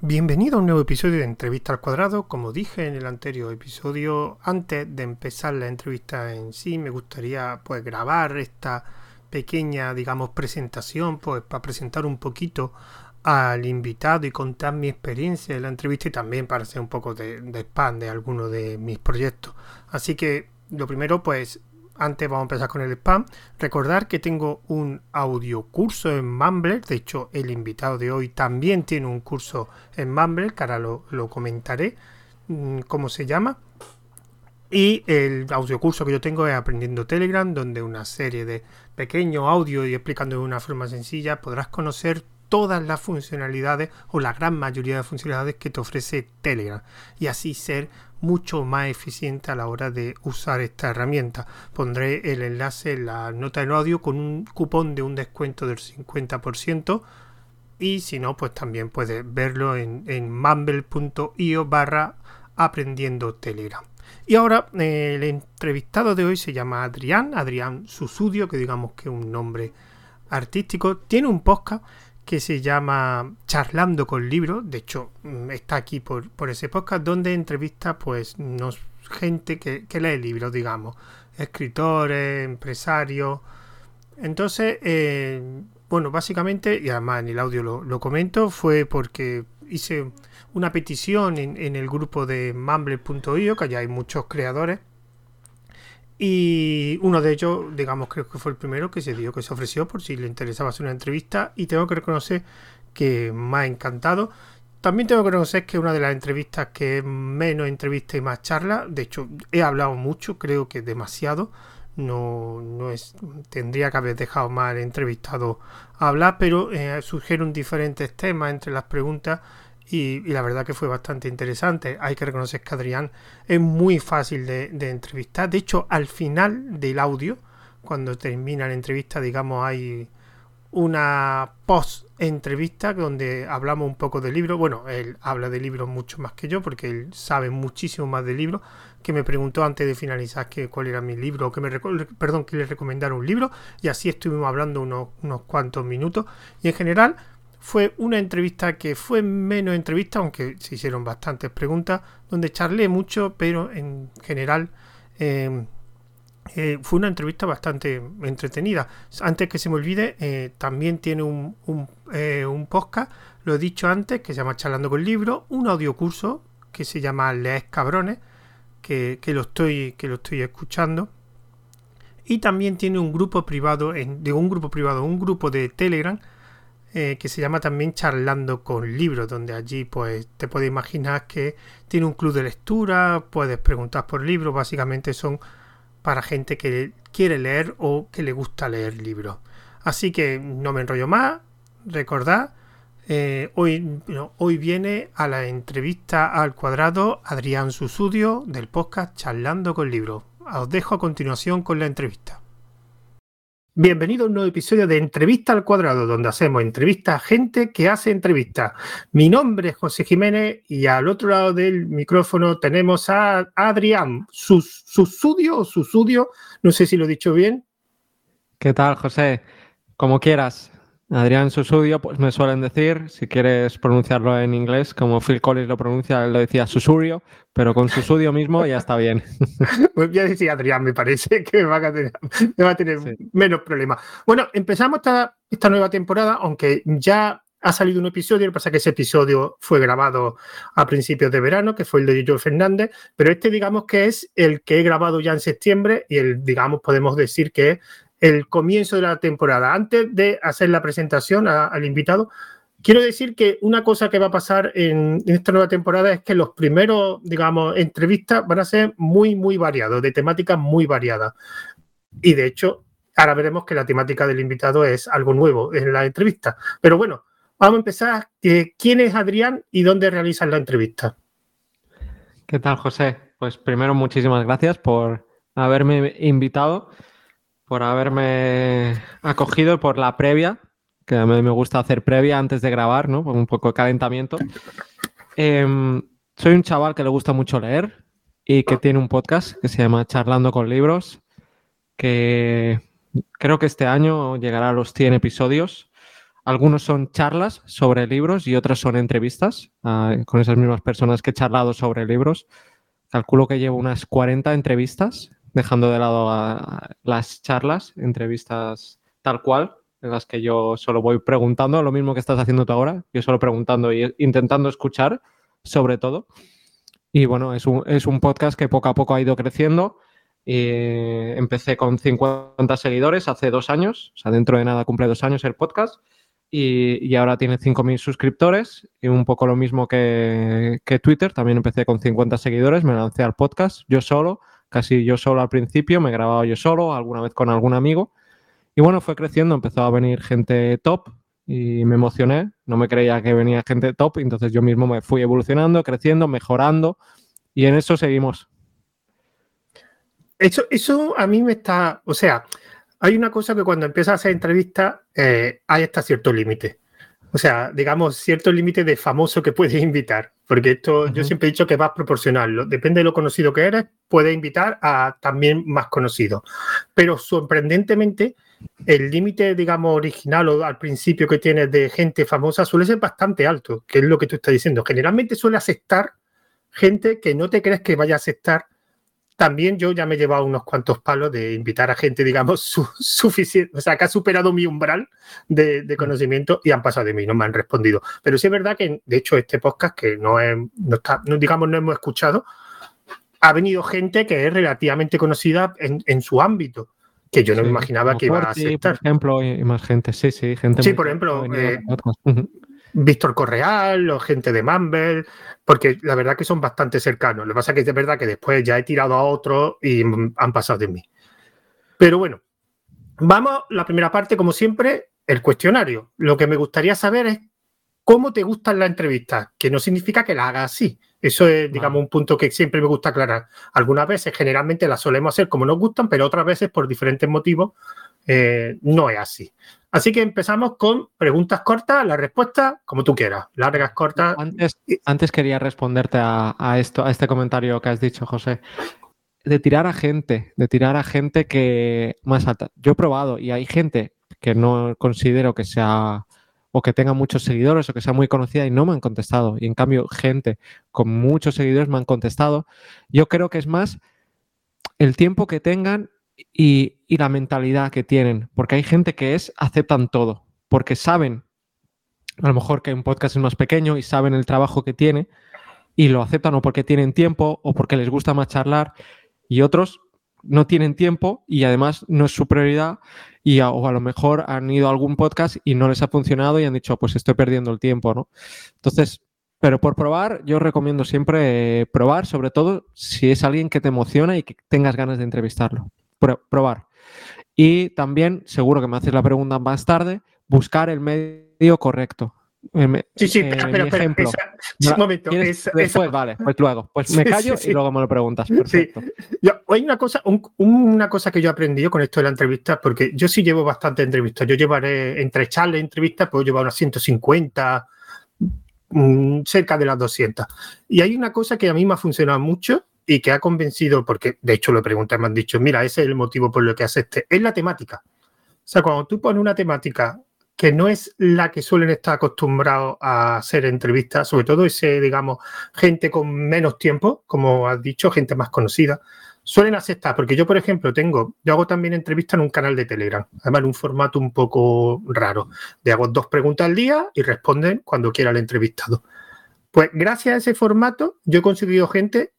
Bienvenido a un nuevo episodio de Entrevista al Cuadrado. Como dije en el anterior episodio, antes de empezar la entrevista en sí, me gustaría pues grabar esta pequeña, digamos, presentación, pues para presentar un poquito al invitado y contar mi experiencia en la entrevista y también para hacer un poco de, de spam de algunos de mis proyectos. Así que lo primero, pues antes vamos a empezar con el spam. Recordar que tengo un audio curso en Mumbler. De hecho, el invitado de hoy también tiene un curso en Mumbler, que ahora lo, comentaré mm, cómo se llama. Y el audio curso que yo tengo es Aprendiendo Telegram, donde una serie de pequeños audios y explicando de una forma sencilla podrás conocer todas las funcionalidades o la gran mayoría de funcionalidades que te ofrece Telegram y así ser mucho más eficiente a la hora de usar esta herramienta. Pondré el enlace en la nota del audio con un cupón de un descuento del 50% y si no, pues también puedes verlo en, en mumble.io barra aprendiendo Telegram. Y ahora el entrevistado de hoy se llama Adrián, Adrián Susudio, que digamos que es un nombre artístico, tiene un podcast que se llama Charlando con Libros, de hecho mm, está aquí por, por ese podcast, donde entrevista pues gente que, lee libros, digamos, escritores, empresarios. Entonces, eh, bueno, básicamente, y además en el audio lo, lo comento, fue porque hice una petición en, en el grupo de mumble.io, que allá hay muchos creadores, y uno de ellos, digamos, creo que fue el primero que se dio, que se ofreció por si le interesaba hacer una entrevista. Y tengo que reconocer que me ha encantado. También tengo que reconocer que una de las entrevistas que menos entrevista y más charla. De hecho, he hablado mucho, creo que demasiado. No, no es, tendría que haber dejado el entrevistado hablar, pero eh, surgieron diferentes temas entre las preguntas y, la verdad que fue bastante interesante. Hay que reconocer que Adrián es muy fácil de, entrevistar. De hecho, al final del audio, cuando termina la entrevista, digamos, hay una post entrevista donde hablamos un poco de libros. Bueno, él habla de libros mucho más que yo porque él sabe muchísimo más de libros. Que me preguntó antes de finalizar que cuál era mi libro, que me perdón, que le recomendara un libro. Y así estuvimos hablando unos, unos cuantos minutos. Y en general, fue una entrevista que fue menos entrevista, aunque se hicieron bastantes preguntas, donde charlé mucho, pero en general em, eh, fue una entrevista bastante entretenida. Antes que se me olvide, eh, también tiene un, eh, un, podcast, lo he dicho antes, que se llama Charlando con Libros, un audiocurso que se llama Lees Cabrones, que, lo, estoy, que lo estoy escuchando. Y también tiene un grupo privado, en, digo un grupo privado, un grupo de Telegram, eh, que se llama también Charlando con Libros, donde allí pues te puedes imaginar que tiene un club de lectura, puedes preguntar por libros, básicamente son para gente que quiere leer o que le gusta leer libros. Así que no me enrollo más, recordad, eh, hoy, hoy viene a la entrevista al cuadrado Adrián Susudio del podcast Charlando con Libros. Os dejo a continuación con la entrevista. Bienvenido a un nuevo episodio de Entrevista al Cuadrado, donde hacemos entrevistas a gente que hace entrevistas. Mi nombre es José Jiménez y al otro lado del micrófono tenemos a Adrián, su, su o su sudio, no sé si lo he dicho bien. ¿Qué tal, José? Como quieras. Adrián Susudio, pues me suelen decir, si quieres pronunciarlo en inglés, como Phil Collins lo pronuncia, él lo decía Susurio, pero con Susudio mismo ya está bien. Pues ya decía Adrián, me parece que me va a tener, va a tener menos problemas. Bueno, empezamos esta, esta nueva temporada, aunque ya ha salido un episodio, lo que pasa es que ese episodio fue grabado a principios de verano, que fue el de Joe Fernández, pero este digamos que es el que he grabado ya en septiembre y el, digamos, podemos decir que es el comienzo de la temporada. Antes de hacer la presentación al invitado, quiero decir que una cosa que va a pasar en, esta nueva temporada es que los primeros, digamos, entrevistas van a ser muy, muy variados, de temáticas muy variadas. Y de hecho, ahora veremos que la temática del invitado es algo nuevo en la entrevista. Pero bueno, vamos a empezar. ¿Quién es Adrián y dónde realizan la entrevista? ¿Qué tal, José? Pues primero, muchísimas gracias por haberme invitado por haberme acogido por la previa, que a mí me gusta hacer previa antes de grabar, ¿no? Un poco de calentamiento. Em, soy un chaval que le gusta mucho leer y que tiene un podcast que se llama Charlando con Libros, que creo que este año llegará a los 100 episodios. algunos son charlas sobre libros y otros son entrevistas ah, con esas mismas personas que he charlado sobre libros. Calculo que llevo unas 40 entrevistas, dejando de lado las charlas, entrevistas tal cual, en las que yo solo voy preguntando, lo mismo que estás haciendo tú ahora, yo solo preguntando e intentando escuchar, sobre todo. Y bueno, es un, es un podcast que poco a poco ha ido creciendo. Eh, empecé con 50 seguidores hace dos años, o sea, dentro de nada cumple dos años el podcast. Y, y ahora tiene 5.000 suscriptores y un poco lo mismo que, que, Twitter. También empecé con 50 seguidores, me lancé al podcast yo solo, casi yo solo al principio, me grababa yo solo, alguna vez con algún amigo. Y bueno, fue creciendo, empezó a venir gente top y me emocioné. No me creía que venía gente top, entonces yo mismo me fui evolucionando, creciendo, mejorando y en eso seguimos. Eso, eso a mí me está, o sea, hay una cosa que cuando empiezas a hacer entrevistas eh, hay hasta cierto límite. O sea, digamos, cierto límite de famoso que puedes invitar. Porque esto uh -huh. yo siempre he dicho que vas proporcionarlo. Depende de lo conocido que eres, puedes invitar a también más conocidos. Pero sorprendentemente, el límite, digamos, original o al principio que tienes de gente famosa suele ser bastante alto, que es lo que tú estás diciendo. Generalmente suele aceptar gente que no te crees que vaya a aceptar también yo ya me he llevado unos cuantos palos de invitar a gente, digamos, su, suficiente, o sea, que ha superado mi umbral de, de, conocimiento y han pasado de mí, no me han respondido. Pero sí es verdad que, de hecho, este podcast que no, es, no está, no, digamos, no hemos escuchado, ha venido gente que es relativamente conocida en, en su ámbito que yo no sí, me imaginaba que iba a aceptar. Por ejemplo, y más gente, sí, sí, gente. Sí, por ejemplo, eh, Víctor Correal o gente de Mumble, porque la verdad que son bastante cercanos. Lo que pasa es que es verdad que después ya he tirado a otros y han pasado de mí. Pero bueno, vamos, la primera parte, como siempre, el cuestionario. Lo que me gustaría saber es cómo te gustan las entrevistas, que no significa que la hagas así. Eso es, digamos, un punto que siempre me gusta aclarar. Algunas veces, generalmente, las solemos hacer como nos gustan, pero otras veces, por diferentes motivos, eh, no es así. Así que empezamos con preguntas cortas, la respuesta como tú quieras, largas, cortas. Antes, antes quería responderte a, a, esto, a este comentario que has dicho, José. De tirar a gente, de tirar a gente que más alta. Yo he probado y hay gente que no considero que sea o que tenga muchos seguidores o que sea muy conocida y no me han contestado. Y en cambio, gente con muchos seguidores me han contestado. Yo creo que es más el tiempo que tengan y, la mentalidad que tienen, porque hay gente que es, aceptan todo, porque saben, a lo mejor que un podcast es más pequeño y saben el trabajo que tiene y lo aceptan o porque tienen tiempo o porque les gusta más charlar y otros no tienen tiempo y además no es su prioridad y o a lo mejor han ido a algún podcast y no les ha funcionado y han dicho, pues estoy perdiendo el tiempo, ¿no? Entonces, pero por probar, yo recomiendo siempre eh, probar, sobre todo si es alguien que te emociona y que tengas ganas de entrevistarlo probar. Y también, seguro que me haces la pregunta más tarde, buscar el medio correcto. Sí, sí, pero, pero, pero esa, un momento. Esa, después, esa... vale, pues luego. Pues me callo sí, sí, y luego me lo preguntas. Perfecto. Yo, hay una cosa, un, una cosa que yo he aprendido con esto de la entrevista, porque yo sí llevo bastante entrevistas. Yo llevaré entre charlas y entrevistas, puedo llevar unas 150, mmm, cerca de las 200. Y hay una cosa que a mí me ha funcionado mucho, y que ha convencido, porque de hecho lo pregunté, me han dicho, mira, ese es el motivo por lo que haces este, es la temática. O sea, cuando tú pones una temática que no es la que suelen estar acostumbrados a hacer entrevistas, sobre todo ese, digamos, gente con menos tiempo, como has dicho, gente más conocida, suelen aceptar, porque yo, por ejemplo, tengo, yo hago también entrevistas en un canal de Telegram, además en un formato un poco raro, de hago dos preguntas al día y responden cuando quiera el entrevistado. Pues gracias a ese formato yo he conseguido gente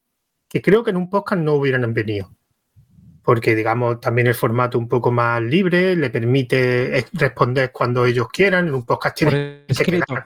que creo que en un podcast no hubieran venido. Porque, digamos, también el formato un poco más libre, le permite responder cuando ellos quieran. En un podcast tiene que quedar.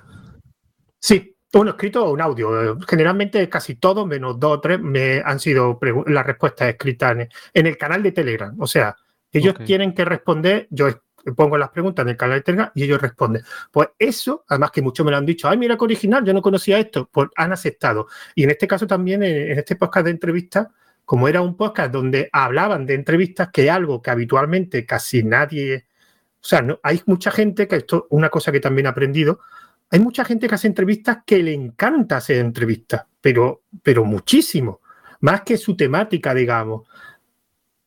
Sí, un escrito o un audio. Generalmente casi todos, menos dos o tres, me han sido las respuestas escritas en, en, el canal de Telegram. O sea, ellos okay. tienen que responder, yo pongo las preguntas en el canal de Telegram y ellos responden. Pues eso, además que muchos me lo han dicho, ay, mira que original, yo no conocía esto, pues han aceptado. Y en este caso también, en este podcast de entrevistas, como era un podcast donde hablaban de entrevistas, que es algo que habitualmente casi nadie, o sea, no, hay mucha gente, que esto una cosa que también he aprendido, hay mucha gente que hace entrevistas que le encanta hacer entrevistas, pero, pero muchísimo, más que su temática, digamos.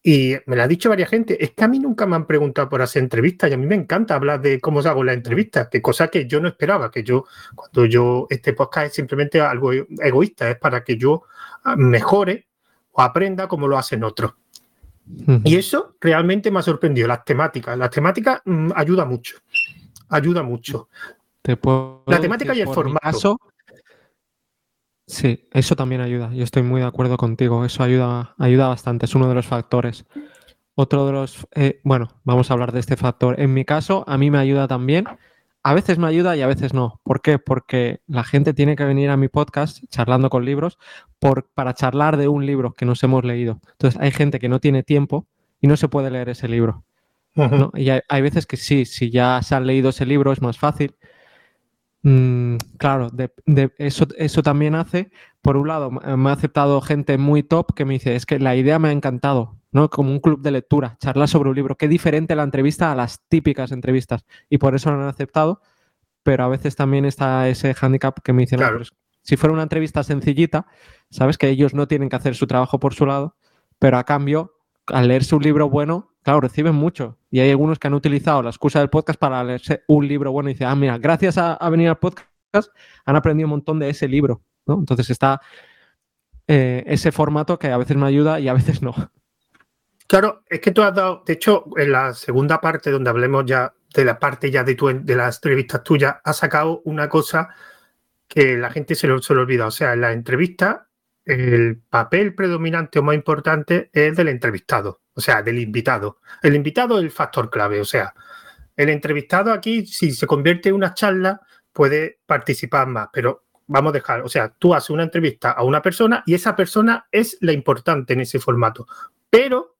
Y me lo ha dicho varias gente, es que a mí nunca me han preguntado por hacer entrevistas y a mí me encanta hablar de cómo hago las entrevistas, que cosa que yo no esperaba, que yo, cuando yo, este podcast es simplemente algo egoísta, es para que yo ah, mejore o aprenda como lo hacen otros. Y eso realmente me ha sorprendido, las temáticas. Las temáticas mm, ayuda mucho, ayuda mucho. la temática y el formato. Sí, eso también ayuda. Yo estoy muy de acuerdo contigo. Eso ayuda, ayuda bastante. Es uno de los factores. Otro de los, eh, bueno, vamos a hablar de este factor. En mi caso, a mí me ayuda también. A veces me ayuda y a veces no. ¿Por qué? Porque la gente tiene que venir a mi podcast charlando con libros por, para charlar de un libro que nos hemos leído. Entonces, hay gente que no tiene tiempo y no se puede leer ese libro. Y hay, hay, veces que sí, si ya se han leído ese libro es más fácil, Mm, claro, eso, eso también hace, por un lado, me ha aceptado gente muy top que me dice, es que la idea me ha encantado, ¿no? Como un club de lectura, charlar sobre un libro. Qué diferente la entrevista a las típicas entrevistas. Y por eso lo han aceptado, pero a veces también está ese handicap que me dicen, si fuera una entrevista sencillita, sabes que ellos no tienen que hacer su trabajo por su lado, pero a cambio, al leerse un libro bueno, claro, reciben mucho. Y hay algunos que han utilizado la excusa del podcast para leerse un libro bueno y dicen, ah, mira, gracias a, venir al podcast han aprendido un montón de ese libro. ¿no? Entonces está eh, ese formato que a veces me ayuda y a veces no. Claro, es que tú has dado, de hecho, en la segunda parte donde hablemos ya de la parte ya de, tu, de las entrevistas tuyas, has sacado una cosa que la gente se lo, se lo olvida. O sea, en la entrevista, el papel predominante o más importante es del entrevistado o sea, del invitado. El invitado es el factor clave, o sea, el entrevistado aquí, si se convierte en una charla, puede participar más, pero vamos a dejar, o sea, tú haces una entrevista a una persona y esa persona es la importante en ese formato, pero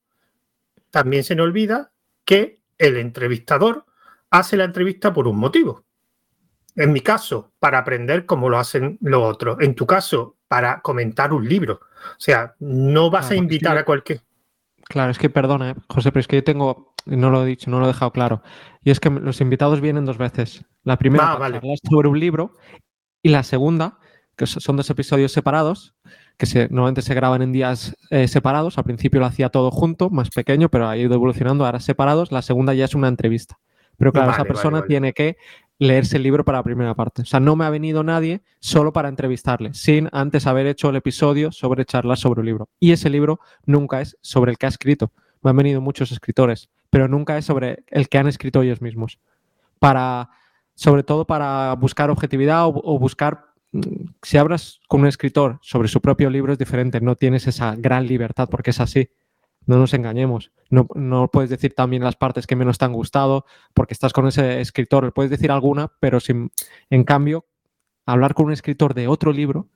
también se nos olvida que el entrevistador hace la entrevista por un motivo. En mi caso, para aprender cómo lo hacen los otros. En tu caso, para comentar un libro. O sea, no vas a invitar a cualquier... Claro, es que perdona, José, pero es que yo tengo, no lo he dicho, no lo he dejado claro. Y es que los invitados vienen dos veces. La primera ah, para sobre un libro y la segunda, que son dos episodios separados, que se, normalmente se graban en días eh, separados. Al principio lo hacía todo junto, más pequeño, pero ha ido evolucionando, ahora separados. La segunda ya es una entrevista. Pero claro, esa persona tiene que leerse el libro para la primera parte. O sea, no me ha venido nadie solo para entrevistarle, sin antes haber hecho el episodio sobre charlas sobre un libro. Y ese libro nunca es sobre el que ha escrito. Me han venido muchos escritores, pero nunca es sobre el que han escrito ellos mismos. Para, sobre todo para buscar objetividad o, buscar mm, si hablas con un escritor sobre su propio libro es diferente, no tienes esa gran libertad porque es así. No nos engañemos. No, no, puedes decir también las partes que menos te han gustado porque estás con ese escritor. Puedes decir alguna, pero sin, en cambio, hablar con un escritor de otro libro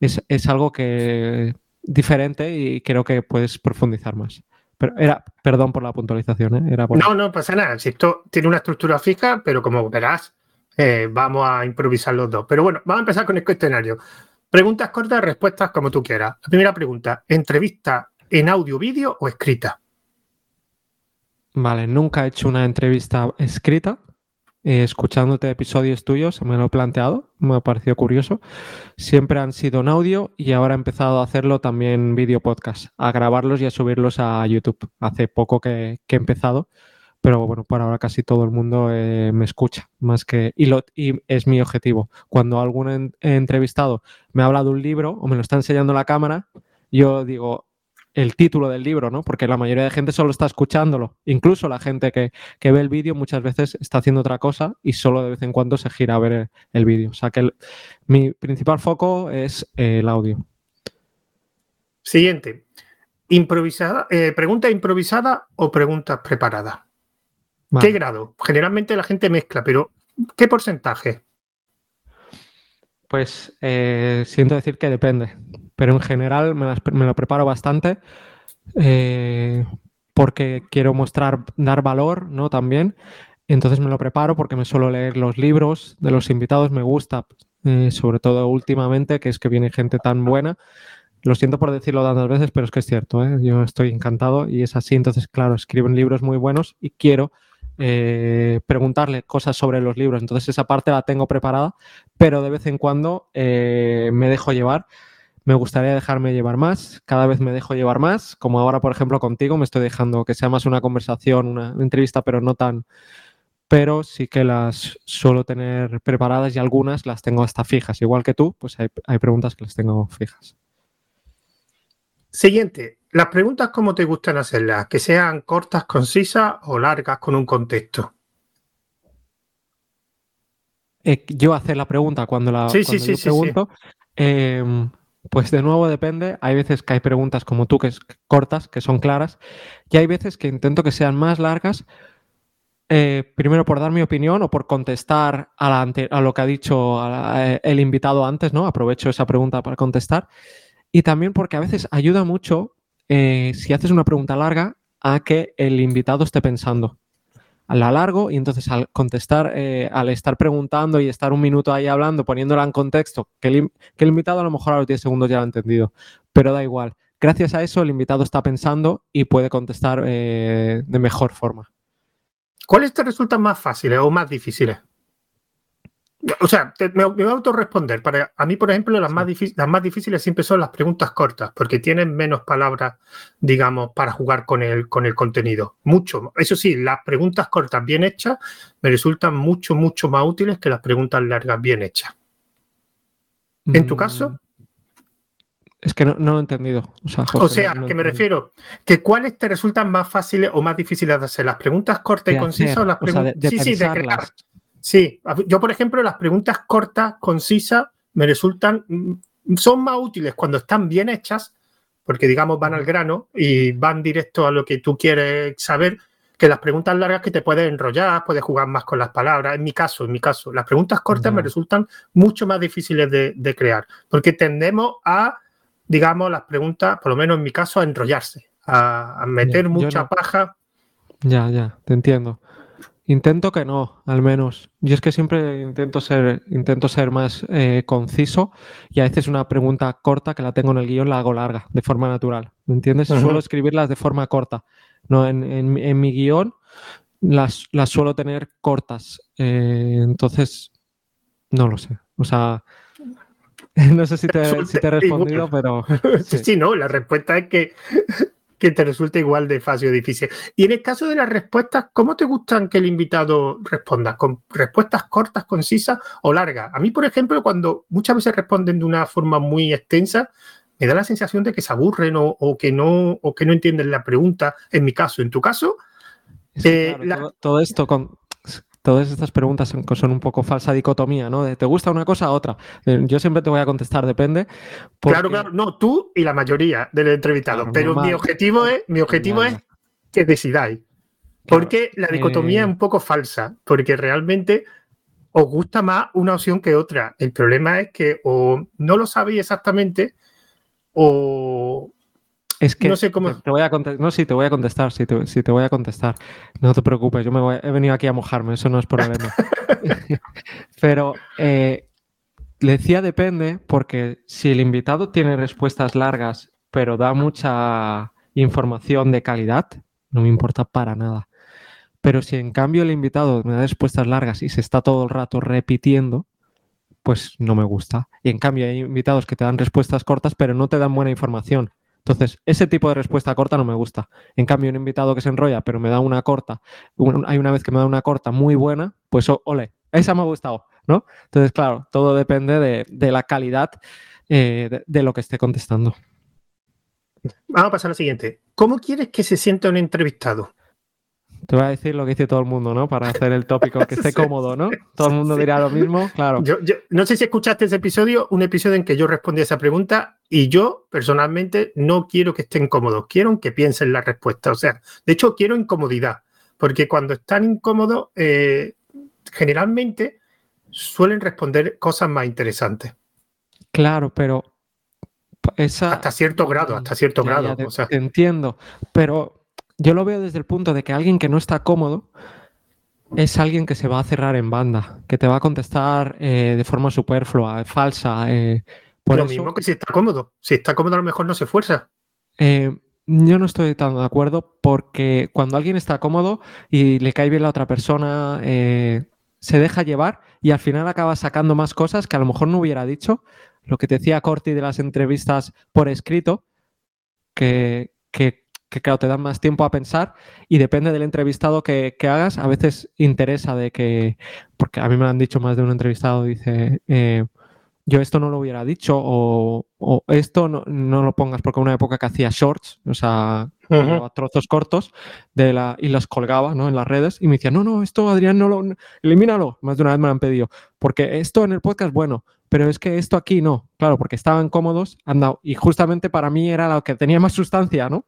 es, es algo que diferente y creo que puedes profundizar más. Pero era, perdón por la puntualización, ¿eh? Era No, no pasa nada. Esto tiene una estructura fija, pero como verás, eh, vamos a improvisar los dos. Pero bueno, vamos a empezar con el cuestionario. Preguntas cortas, respuestas como tú quieras. La primera pregunta, ¿entrevista en audio, vídeo o escrita? Vale, nunca he hecho una entrevista escrita. Eh, escuchándote episodios tuyos, me lo he planteado, me ha parecido curioso. Siempre han sido en audio y ahora he empezado a hacerlo también vídeo podcast, a grabarlos y a subirlos a YouTube. Hace poco que, he empezado, pero bueno, por ahora casi todo el mundo eh, me escucha, más que. Y es mi objetivo. Cuando algún entrevistado me habla de un libro o me lo está enseñando la cámara, yo digo, el título del libro, ¿no? Porque la mayoría de gente solo está escuchándolo. Incluso la gente que, ve el vídeo muchas veces está haciendo otra cosa y solo de vez en cuando se gira a ver el, vídeo. O sea que mi principal foco es el audio. Siguiente. Improvisada, eh, ¿Pregunta improvisada o preguntas preparadas? ¿Qué grado? Generalmente la gente mezcla, pero ¿qué porcentaje? Pues eh, siento decir que depende pero en general me, lo preparo bastante eh, porque quiero mostrar, dar valor, ¿no? También. Entonces me lo preparo porque me suelo leer los libros de los invitados, me gusta, eh, sobre todo últimamente, que es que viene gente tan buena. Lo siento por decirlo tantas veces, pero es que es cierto, ¿eh? yo estoy encantado y es así. Entonces, claro, escriben libros muy buenos y quiero preguntarle cosas sobre los libros. Entonces, esa parte la tengo preparada, pero de vez en cuando me dejo llevar me gustaría dejarme llevar más, cada vez me dejo llevar más, como ahora, por ejemplo, contigo, me estoy dejando que sea más una conversación, una entrevista, pero no tan... Pero sí que las suelo tener preparadas y algunas las tengo hasta fijas. Igual que tú, pues hay, hay preguntas que las tengo fijas. Siguiente, las preguntas cómo te gustan hacerlas, que sean cortas, concisas o largas con un contexto. Eh, yo hacer la pregunta cuando la sí, sí, sí, pregunto, em, pues de nuevo depende. Hay veces que hay preguntas como tú que es cortas, que son claras, y hay veces que intento que sean más largas. Eh, primero por dar mi opinión o por contestar a, lo que ha dicho eh, el invitado antes, ¿no? Aprovecho esa pregunta para contestar. Y también porque a veces ayuda mucho, si haces una pregunta larga, a que el invitado esté pensando a la largo y entonces al contestar, eh, al estar preguntando y estar un minuto ahí hablando, poniéndola en contexto, que el, invitado a lo mejor a los 10 segundos ya lo ha entendido, pero da igual. Gracias a eso el invitado está pensando y puede contestar eh, de mejor forma. ¿Cuáles te resultan más fáciles o más difíciles? O sea, me, voy a autorresponder. Para, a mí, por ejemplo, las, más las más difíciles siempre son las preguntas cortas, porque tienen menos palabras, digamos, para jugar con el, con el contenido. Mucho. Eso sí, las preguntas cortas bien hechas me resultan mucho, mucho más útiles que las preguntas largas bien hechas. ¿En tu mm. caso? Es que no, lo he entendido. O sea, que me refiero, que cuáles te resultan más fáciles o más difíciles de hacer, las preguntas cortas y concisas o las preguntas. sí, sí, de crear. Sí, yo por ejemplo las preguntas cortas, concisas, me resultan, mm, son más útiles cuando están bien hechas, porque digamos van al grano y van directo a lo que tú quieres saber, que las preguntas largas que te puedes enrollar, puedes jugar más con las palabras. En mi caso, en mi caso, las preguntas cortas me resultan mucho más difíciles de, crear, porque tendemos a, digamos, las preguntas, por lo menos en mi caso, a enrollarse, a, meter mucha paja. Ya, ya, te entiendo. Intento que no, al menos. Yo es que siempre intento ser, intento ser más eh, conciso y a veces una pregunta corta que la tengo en el guion la hago larga, de forma natural. ¿Me entiendes? Suelo escribirlas de forma corta. No, en, mi guion las, las, suelo tener cortas. Eh, entonces, no lo sé. O sea, no sé si te, si te he respondido, pero... Sí. sí, no, la respuesta es que que te resulte igual de fácil o difícil. Y en el caso de las respuestas, ¿cómo te gustan que el invitado responda? ¿Con respuestas cortas, concisas o largas? A mí, por ejemplo, cuando muchas veces responden de una forma muy extensa, me da la sensación de que se aburren o, que, no, o que no entienden la pregunta. En mi caso, en tu caso. Eh, todo, esto con, todas estas preguntas son, un poco falsa dicotomía, ¿no? De te gusta una cosa a otra. Eh, yo siempre te voy a contestar, depende. Claro, claro, no, tú y la mayoría del entrevistado. pero mi objetivo es, mi objetivo es que decidáis. Porque la dicotomía es eh, un poco falsa, porque realmente os gusta más una opción que otra. El problema es que o no lo sabéis exactamente o, es que no sé cómo. Te, voy a contestar. No, sí, te voy a contestar. Sí te, te voy a contestar. No te preocupes, yo me he venido aquí a mojarme, eso no es problema. Pero eh, le decía depende, porque si el invitado tiene respuestas largas, pero da mucha información de calidad, no me importa para nada. Pero si en cambio el invitado me da respuestas largas y se está todo el rato repitiendo, pues no me gusta. Y en cambio hay invitados que te dan respuestas cortas, pero no te dan buena información. Entonces, ese tipo de respuesta corta no me gusta. En cambio, un invitado que se enrolla, pero me da una corta, hay una vez que me da una corta muy buena, pues ole, esa me ha gustado, ¿no? Entonces, claro, todo depende de, la calidad eh, de, lo que esté contestando. Vamos a pasar al siguiente. ¿Cómo quieres que se sienta un entrevistado? Te voy a decir lo que dice todo el mundo, ¿no? Para hacer el tópico que esté cómodo, ¿no? Todo el mundo dirá lo mismo, claro. Yo, no sé si escuchaste ese episodio, un episodio en que yo respondí a esa pregunta y yo personalmente no quiero que estén cómodos, quiero que piensen la respuesta. O sea, de hecho quiero incomodidad, porque cuando están incómodos, eh, generalmente suelen responder cosas más interesantes. Claro, pero esa... Hasta cierto grado, hasta cierto grado. o sea... te entiendo, pero yo lo veo desde el punto de que alguien que no está cómodo es alguien que se va a cerrar en banda, que te va a contestar eh, de forma superflua, falsa. Eh, por lo mismo que si está cómodo. Si está cómodo, a lo mejor no se esfuerza. Eh, yo no estoy tan de acuerdo porque cuando alguien está cómodo y le cae bien la otra persona, se deja llevar y al final acaba sacando más cosas que a lo mejor no hubiera dicho lo que te decía Corti de las entrevistas por escrito, que, que, claro, te dan más tiempo a pensar y depende del entrevistado que, hagas, a veces interesa de que, porque a mí me lo han dicho más de un entrevistado, dice, eh, yo esto no lo hubiera dicho o, esto no, lo pongas porque una época que hacía shorts, o sea, trozos cortos de la, y los colgaba ¿no? en las redes y me decía, no, no, esto Adrián, no lo, elimínalo. Más de una vez me lo han pedido, porque esto en el podcast, bueno, pero es que esto aquí no, claro, porque estaban cómodos, andado, y justamente para mí era lo que tenía más sustancia, ¿no?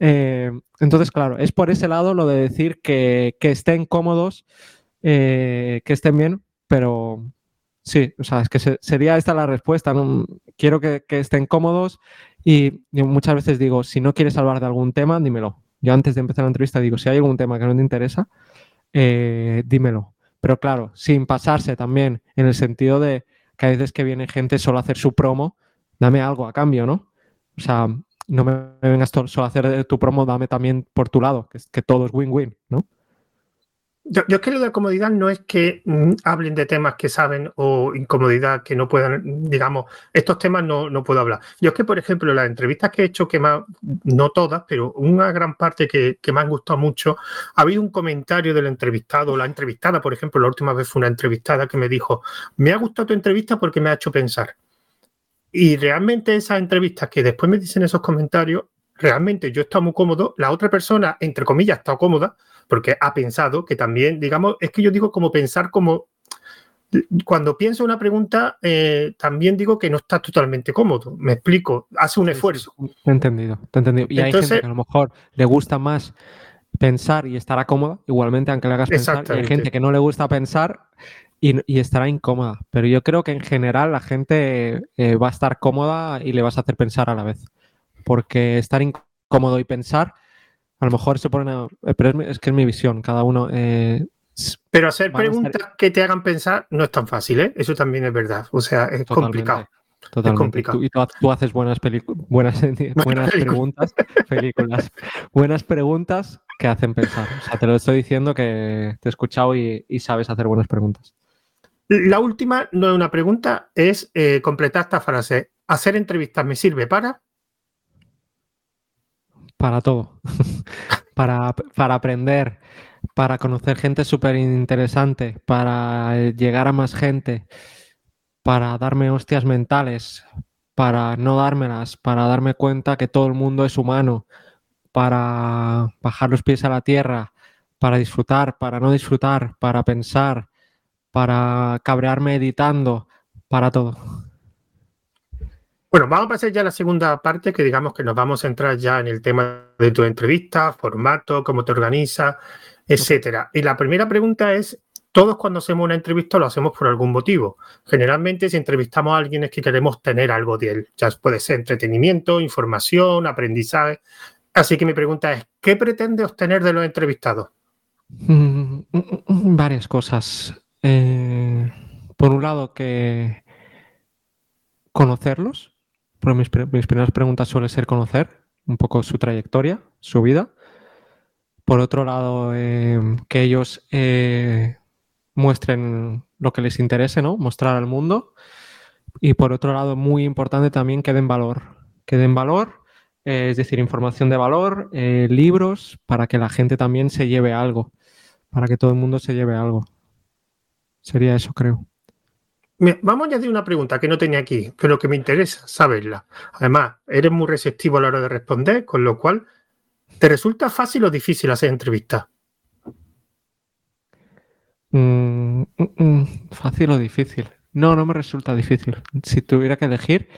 Eh, entonces, claro, es por ese lado lo de decir que, estén cómodos, eh, que estén bien, pero Sí, o sea, es que sería esta la respuesta. ¿no? Quiero que, estén cómodos y, muchas veces digo, si no quieres hablar de algún tema, dímelo. Yo antes de empezar la entrevista digo, si hay algún tema que no te interesa, eh, dímelo. Pero claro, sin pasarse también en el sentido de que a veces que viene gente solo a hacer su promo, dame algo a cambio, ¿no? O sea, no me vengas solo a hacer tu promo, dame también por tu lado, que, que todo es win-win, ¿no? Yo, yo, es que lo de comodidad no es que mm, hablen de temas que saben o incomodidad que no puedan, digamos, estos temas no, no, puedo hablar. Yo es que, por ejemplo, las entrevistas que he hecho, que más, no todas, pero una gran parte que, que me han gustado mucho, ha habido un comentario del entrevistado, la entrevistada, por ejemplo, la última vez fue una entrevistada que me dijo, me ha gustado tu entrevista porque me ha hecho pensar. Y realmente esas entrevistas que después me dicen esos comentarios, realmente yo he estado muy cómodo, la otra persona, entre comillas, ha estado cómoda porque ha pensado que también, digamos, es que yo digo como pensar como cuando pienso una pregunta, eh, también digo que no está totalmente cómodo. Me explico, hace un esfuerzo. Te he entendido, te he entendido. Y hay gente que a lo mejor le gusta más pensar y estará cómoda, igualmente, aunque le hagas pensar. Y hay gente que no le gusta pensar y, estará incómoda. Pero yo creo que en general la gente eh, va a estar cómoda y le vas a hacer pensar a la vez. Porque estar incómodo y pensar a lo mejor se pone eh, Pero es, que es mi visión, cada uno... Eh, pero hacer preguntas que te hagan pensar no es tan fácil, ¿eh? Eso también es verdad. O sea, es complicado. Totalmente. Es complicado. Y tú, haces buenas, buenas, buenas preguntas, películas, buenas preguntas que hacen pensar. O sea, te lo estoy diciendo que te he escuchado y, sabes hacer buenas preguntas. La última no es una pregunta, es eh, completar esta frase. Hacer entrevistas me sirve para para todo, para, para, aprender, para conocer gente súper interesante, para llegar a más gente, para darme hostias mentales, para no dármelas, para darme cuenta que todo el mundo es humano, para bajar los pies a la tierra, para disfrutar, para no disfrutar, para pensar, para cabrearme editando, para todo. Bueno, vamos a pasar ya a la segunda parte, que digamos que nos vamos a entrar ya en el tema de tu entrevista, formato, cómo te organizas, etcétera. Y la primera pregunta es, todos cuando hacemos una entrevista lo hacemos por algún motivo. Generalmente si entrevistamos a alguien es que queremos tener algo de él. Ya puede ser entretenimiento, información, aprendizaje. Así que mi pregunta es, ¿qué pretende obtener de los entrevistados? Mm, varias cosas. Eh, por un lado, que conocerlos, mis, primeras preguntas suele ser conocer un poco su trayectoria, su vida. Por otro lado, eh, que ellos eh, muestren lo que les interese, ¿no? Mostrar al mundo. Y por otro lado, muy importante también que den valor. Que den valor, eh, es decir, información de valor, libros, para que la gente también se lleve algo. Para que todo el mundo se lleve algo. Sería eso, creo vamos a añadir una pregunta que no tenía aquí, pero que me interesa saberla. Además, eres muy receptivo a la hora de responder, con lo cual, ¿te resulta fácil o difícil hacer entrevistas? Mm, mm, mm, fácil o difícil. No, no me resulta difícil. Si tuviera que elegir,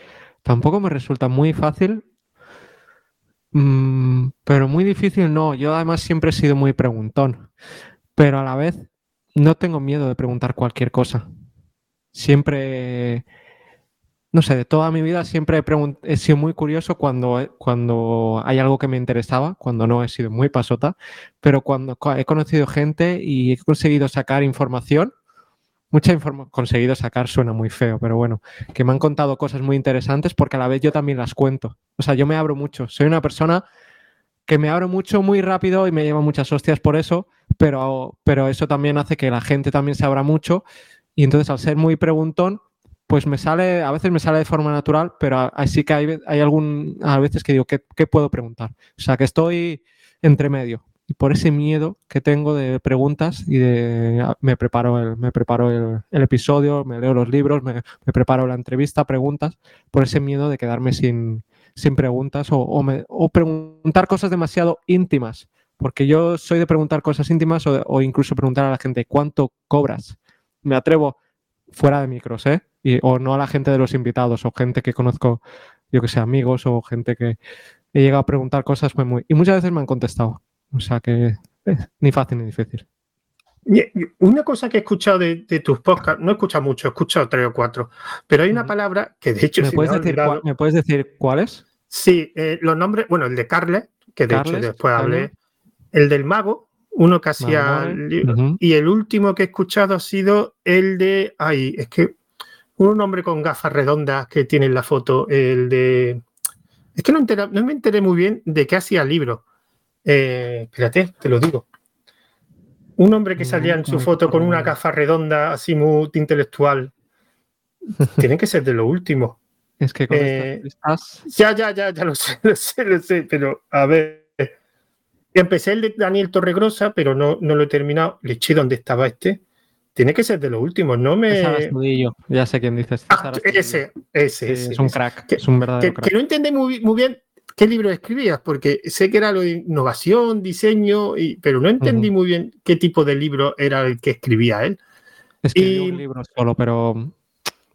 tampoco me resulta muy fácil, pero muy difícil no. Yo además siempre he sido muy preguntón, pero a la vez no tengo miedo de preguntar cualquier cosa siempre, no sé, de toda mi vida siempre he, he, sido muy curioso cuando, cuando hay algo que me interesaba, cuando no he sido muy pasota, pero cuando he conocido gente y he conseguido sacar información, mucha información, conseguido sacar suena muy feo, pero bueno, que me han contado cosas muy interesantes porque a la vez yo también las cuento. O sea, yo me abro mucho, soy una persona que me abro mucho muy rápido y me lleva muchas hostias por eso, pero, pero eso también hace que la gente también se abra mucho y entonces, al ser muy preguntón, pues me sale, a veces me sale de forma natural, pero así que hay, hay algún, a veces que digo, ¿qué, ¿qué, puedo preguntar? O sea, que estoy entre medio. Y por ese miedo que tengo de preguntas y de, ah, me preparo el, me preparo el, episodio, me leo los libros, me, preparo la entrevista, preguntas, por ese miedo de quedarme sin, sin preguntas o, preguntar cosas demasiado íntimas. Porque yo soy de preguntar cosas íntimas o incluso preguntar a la gente, ¿cuánto cobras? Me atrevo fuera de micros, ¿eh? Y, o no a la gente de los invitados o gente que conozco, yo que sé, amigos o gente que he llegado a preguntar cosas muy, muy... Y muchas veces me han contestado. O sea que eh, ni fácil ni difícil. Una cosa que he escuchado de, de, tus podcasts, no he escuchado mucho, he escuchado tres o cuatro, pero hay una palabra que de hecho... ¿Me, puedes, me decir, cuál, ¿me puedes decir cuál es? Sí, eh, los nombres, bueno, el de Carles, que de Carles, hecho después hablé, el del mago, uno que hacía... Uh -huh. Y el último que he escuchado ha sido el de... Ay, es que un hombre con gafas redondas que tiene en la foto, el de... Es que no, entera, no me enteré muy bien de qué hacía el libro. Eh, espérate, te lo digo. Un hombre que salía en su foto con una gafa redonda, así muy intelectual. Tiene que ser de lo último. Es que con eh, estás... Ya, ya, ya, ya lo sé, lo sé, lo sé, pero a ver. Empecé el de Daniel Torregrosa, pero no, no lo he terminado. Le eché dónde estaba este. Tiene que ser de los últimos, no me. Ya sé quién dices. Ah, ese, ese, ese, Es un crack, que, es un verdadero que, crack. Que no entendí muy, muy bien qué libro escribías, porque sé que era lo de innovación, diseño, y, pero no entendí uh -huh. muy bien qué tipo de libro era el que escribía él. Escribió y... un libro solo, pero,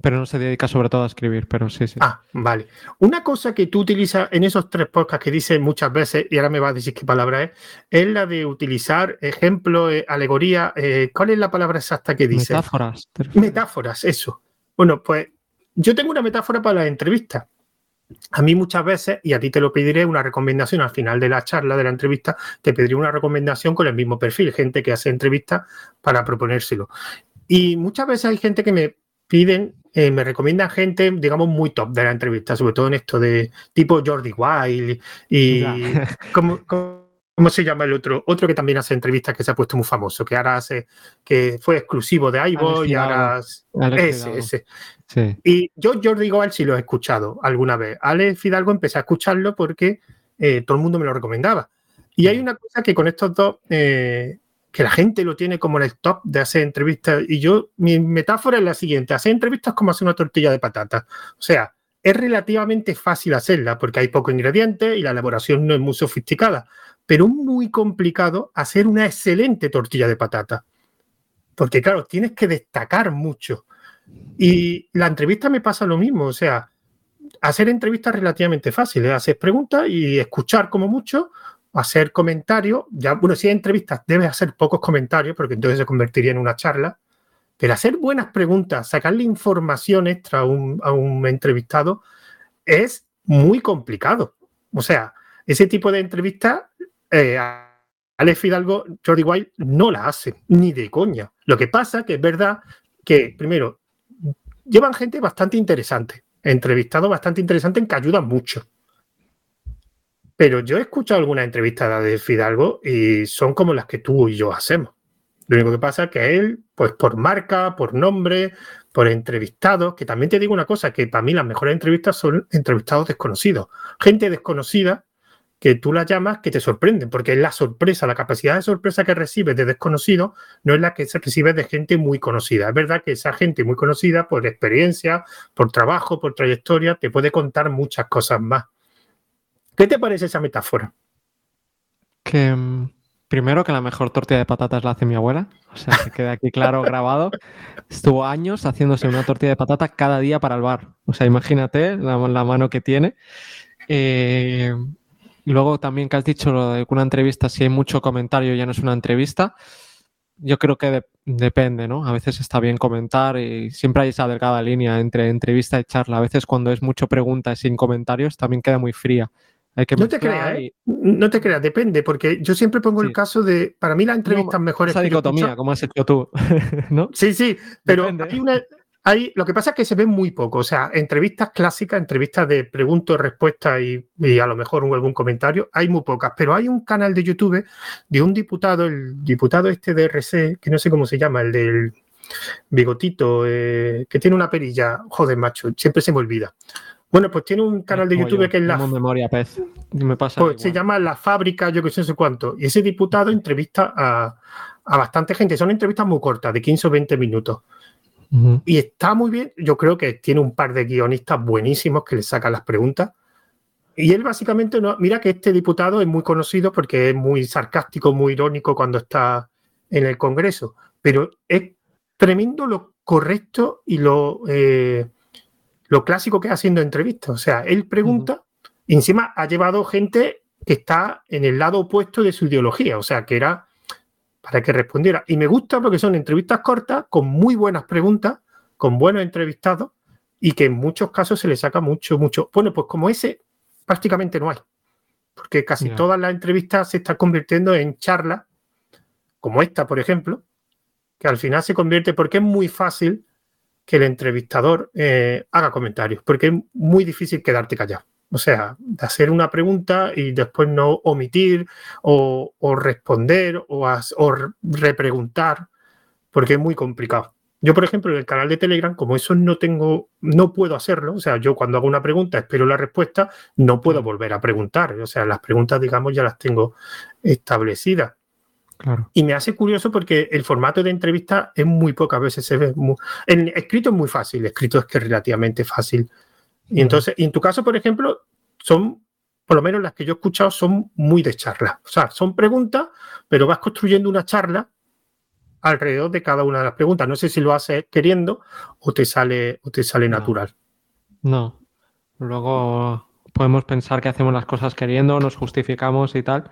pero no se dedica sobre todo a escribir, pero sí, sí. Ah, vale. Una cosa que tú utilizas en esos tres podcasts que dices muchas veces, y ahora me vas a decir qué palabra es, es la de utilizar ejemplos, eh, alegoría. Eh, ¿Cuál es la palabra exacta que dices? Metáforas. Metáforas, eso. Bueno, pues yo tengo una metáfora para la entrevista. A mí muchas veces, y a ti te lo pediré, una recomendación al final de la charla, de la entrevista, te pediré una recomendación con el mismo perfil, gente que hace entrevistas para proponérselo. Y muchas veces hay gente que me piden, eh, me recomiendan gente, digamos, muy top de la entrevista, sobre todo en esto de tipo Jordi Wild y... ¿cómo, cómo, cómo se llama el otro? Otro que también hace entrevistas que se ha puesto muy famoso, que ahora hace, que fue exclusivo de Ivo y ahora... Ese, ese. Sí. Y yo Jordi Goal sí lo he escuchado alguna vez. Ale Fidalgo empecé a escucharlo porque eh, todo el mundo me lo recomendaba. Y hay una cosa que con estos dos, eh, que la gente lo tiene como en el top de hacer entrevistas. Y yo, mi metáfora es la siguiente: hacer entrevistas como hacer una tortilla de patata. O sea, es relativamente fácil hacerla porque hay pocos ingredientes y la elaboración no es muy sofisticada. Pero es muy complicado hacer una excelente tortilla de patata. Porque, claro, tienes que destacar mucho. Y la entrevista me pasa lo mismo, o sea, hacer entrevistas relativamente fáciles, hacer preguntas y escuchar como mucho, hacer comentarios, ya, bueno, si hay entrevistas debes hacer pocos comentarios porque entonces se convertiría en una charla, pero hacer buenas preguntas, sacarle información extra a un, a un entrevistado es muy complicado. O sea, ese tipo de entrevistas, eh, Alex Fidalgo, Jordi White no la hace, ni de coña. Lo que pasa que es verdad que, primero, llevan gente bastante interesante, entrevistado bastante interesante en que ayudan mucho. Pero yo he escuchado algunas entrevistas de Fidalgo y son como las que tú y yo hacemos. Lo único que pasa es que él, pues por marca, por nombre, por entrevistados, que también te digo una cosa, que para mí las mejores entrevistas son entrevistados desconocidos. Gente desconocida que tú la llamas que te sorprenden, porque la sorpresa, la capacidad de sorpresa que recibes de desconocido no es la que se recibe de gente muy conocida. Es verdad que esa gente muy conocida, por experiencia, por trabajo, por trayectoria, te puede contar muchas cosas más. ¿Qué te parece esa metáfora? Que primero que la mejor tortilla de patatas la hace mi abuela, o sea, que quede aquí claro grabado. Estuvo años haciéndose una tortilla de patata cada día para el bar. O sea, imagínate la, la mano que tiene. Eh, y luego también que has dicho lo de una entrevista, si hay mucho comentario ya no es una entrevista. Yo creo que de, depende, ¿no? A veces está bien comentar y siempre hay esa delgada línea entre entrevista y charla. A veces cuando es mucho pregunta y sin comentarios también queda muy fría. Hay que no te creas, ¿eh? no te creas, depende, porque yo siempre pongo sí. el caso de, para mí las entrevistas no, mejores... Esa dicotomía, como has hecho tú, ¿no? Sí, sí, pero hay una, hay, lo que pasa es que se ven muy poco, o sea, entrevistas clásicas, entrevistas de preguntas, respuestas y, y, a lo mejor un, algún comentario, hay muy pocas, pero hay un canal de YouTube de un diputado, el diputado este de RC, que no sé cómo se llama, el del Bigotito, eh, que tiene una perilla, joder, macho, siempre se me olvida. Bueno, pues tiene un canal de YouTube que es la. memoria, pez. Me pasa pues se llama La Fábrica, yo que sé, no sé cuánto. Y ese diputado entrevista a, a bastante gente. Son entrevistas muy cortas, de 15 o 20 minutos. Y está muy bien. Yo creo que tiene un par de guionistas buenísimos que le sacan las preguntas. Y él básicamente no. Mira que este diputado es muy conocido porque es muy sarcástico, muy irónico cuando está en el Congreso. Pero es tremendo lo correcto y lo, eh, lo clásico que haciendo entrevistas. O sea, él pregunta y encima ha llevado gente que está en el lado opuesto de su ideología. O sea, que era para que respondiera. Y me gusta porque son entrevistas cortas, con muy buenas preguntas, con buenos entrevistados y que en muchos casos se le saca mucho, mucho. Bueno, pues como ese, prácticamente no hay. Porque casi todas las entrevistas se están convirtiendo en charlas, como esta, por ejemplo, que al final se convierte porque es muy fácil que el entrevistador eh, haga comentarios, porque es muy difícil quedarte callado. O sea, de hacer una pregunta y después no omitir o, responder o, repreguntar, porque es muy complicado. Yo, por ejemplo, en el canal de Telegram, como eso no tengo, no puedo hacerlo, o sea, yo cuando hago una pregunta espero la respuesta, no puedo volver a preguntar. O sea, las preguntas, digamos, ya las tengo establecidas. Claro. Y me hace curioso porque el formato de entrevista es muy pocas veces se ve. Muy, el escrito es muy fácil, escrito es que es relativamente fácil y entonces, en tu caso, por ejemplo, son, por lo menos las que yo he escuchado, son muy de charla. O sea, son preguntas, pero vas construyendo una charla alrededor de cada una de las preguntas. No sé si lo haces queriendo o te sale, o te sale natural. No. Luego podemos pensar que hacemos las cosas queriendo, nos justificamos y tal,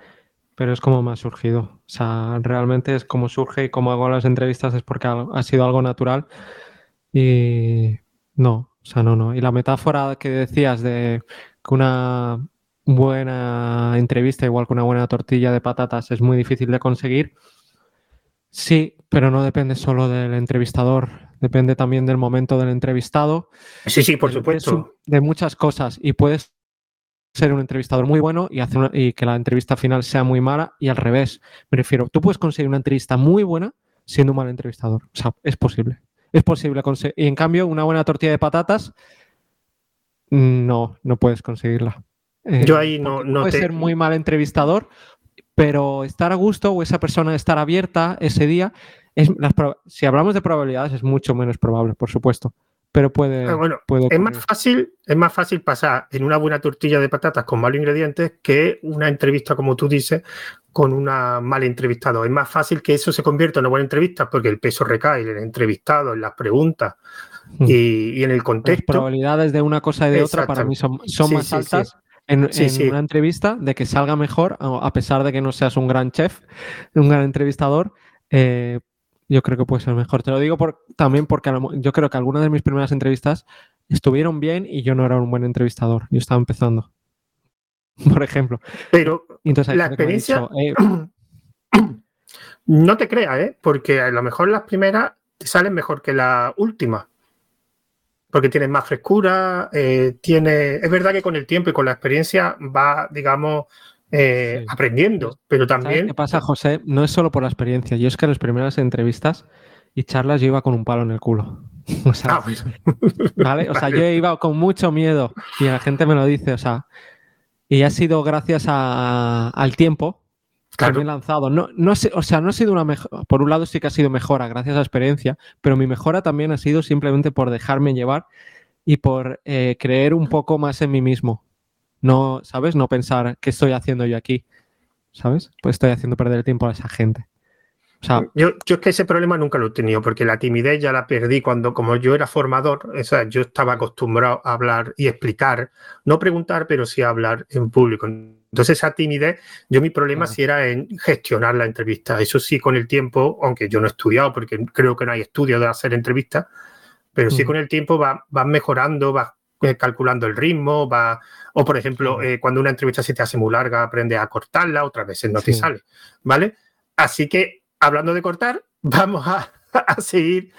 pero es como me ha surgido. O sea, realmente es como surge y como hago las entrevistas es porque ha sido algo natural. Y no, o sea, no, no. Y la metáfora que decías de que una buena entrevista, igual que una buena tortilla de patatas, es muy difícil de conseguir. Sí, pero no depende solo del entrevistador, depende también del momento del entrevistado. Sí, sí, por supuesto. De muchas cosas. Y puedes ser un entrevistador muy bueno y, hacer y que la entrevista final sea muy mala y al revés. Me refiero, tú puedes conseguir una entrevista muy buena siendo un mal entrevistador. O sea, es posible es posible conseguir. Y en cambio, una buena tortilla de patatas, no, no puedes conseguirla. Eh, Yo ahí no, no puede ser muy mal entrevistador, pero estar a gusto o esa persona estar abierta ese día, es, si hablamos de probabilidades es mucho menos probable, por supuesto pero puede, ah, bueno, es más fácil es más fácil pasar en una buena tortilla de patatas con malos ingredientes que una entrevista como tú dices con una mal entrevistado es más fácil que eso se convierta en una buena entrevista porque el peso recae en el entrevistado en las preguntas hmm. y, en el contexto. las probabilidades de una cosa y de otra para mí son, son más altas en, una entrevista de que salga mejor a pesar de que no seas un gran chef un gran entrevistador eh, yo creo que puede ser mejor. Te lo digo por, también porque yo creo que algunas de mis primeras entrevistas estuvieron bien y yo no era un buen entrevistador. Yo estaba empezando. Por ejemplo. Pero Entonces, la experiencia. Eh, no te creas, ¿eh? Porque a lo mejor las primeras te salen mejor que la última. Porque tienes más frescura, eh, tiene. Es verdad que con el tiempo y con la experiencia va, digamos, eh, aprendiendo, pero también... ¿Qué pasa, José? No es solo por la experiencia. Yo es que en las primeras entrevistas y charlas yo iba con un palo en el culo. O sea, ah, pues. ¿vale? O sea, yo iba con mucho miedo y la gente me lo dice, o sea, y ha sido gracias al tiempo claro. lanzado. No, no o sea, no ha sido una mejora. Por un lado sí que ha sido mejora gracias a la experiencia, pero mi mejora también ha sido simplemente por dejarme llevar y por eh, creer un poco más en mí mismo. No, ¿sabes? No pensar qué estoy haciendo yo aquí, ¿sabes? Pues estoy haciendo perder el tiempo a esa gente. yo, yo, es que ese problema nunca lo he tenido, porque la timidez ya la perdí cuando, como yo era formador, o sea, yo estaba acostumbrado a hablar y explicar, no preguntar, pero sí hablar en público. Entonces, esa timidez, yo mi problema sí era en gestionar la entrevista. Eso sí, con el tiempo, aunque yo no he estudiado, porque creo que no hay estudio de hacer entrevistas, pero sí con el tiempo vas va mejorando, vas calculando el ritmo, va, o por ejemplo, eh, cuando una entrevista se te hace muy larga, aprende a cortarla, otras veces no te sale, ¿vale? Así que, hablando de cortar, vamos a, seguir.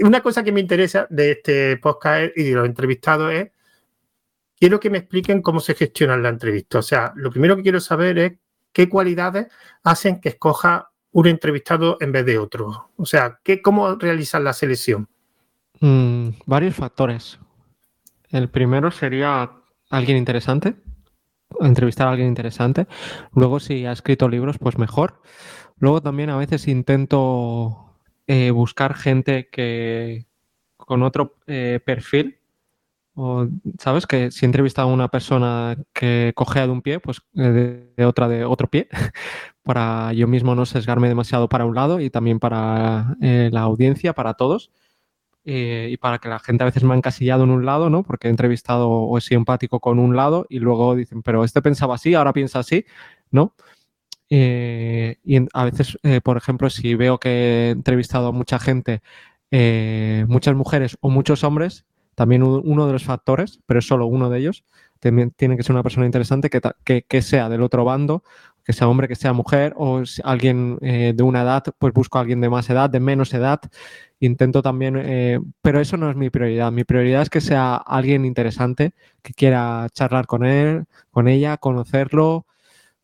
Una cosa que me interesa de este podcast y de los entrevistados es, quiero que me expliquen cómo se gestiona la entrevista. O sea, lo primero que quiero saber es qué cualidades hacen que escoja un entrevistado en vez de otro? O sea, ¿qué, ¿cómo realizas la selección? Mm, varios factores. El primero sería alguien interesante, entrevistar a alguien interesante. Luego, si ha escrito libros, pues mejor. Luego también a veces intento eh, buscar gente que con otro eh, perfil. O, ¿Sabes? Que si he entrevistado a una persona que cogea de un pie, pues eh, de, otra de otro pie, para yo mismo no sesgarme demasiado para un lado y también para la audiencia, para todos. Eh, y para que la gente a veces me ha encasillado en un lado, ¿no? Porque he entrevistado o he sido empático con un lado y luego dicen, pero este pensaba así, ahora piensa así, ¿no? Eh, y a veces, eh, por ejemplo, si veo que he entrevistado a mucha gente, muchas mujeres o muchos hombres, también uno de los factores, pero es solo uno de ellos, también tiene que ser una persona interesante que, que sea del otro bando que sea hombre, que sea mujer, o alguien de una edad, pues busco a alguien de más edad, de menos edad, intento también, eh, pero eso no es mi prioridad. Mi prioridad es que sea alguien interesante, que quiera charlar con él, con ella, conocerlo.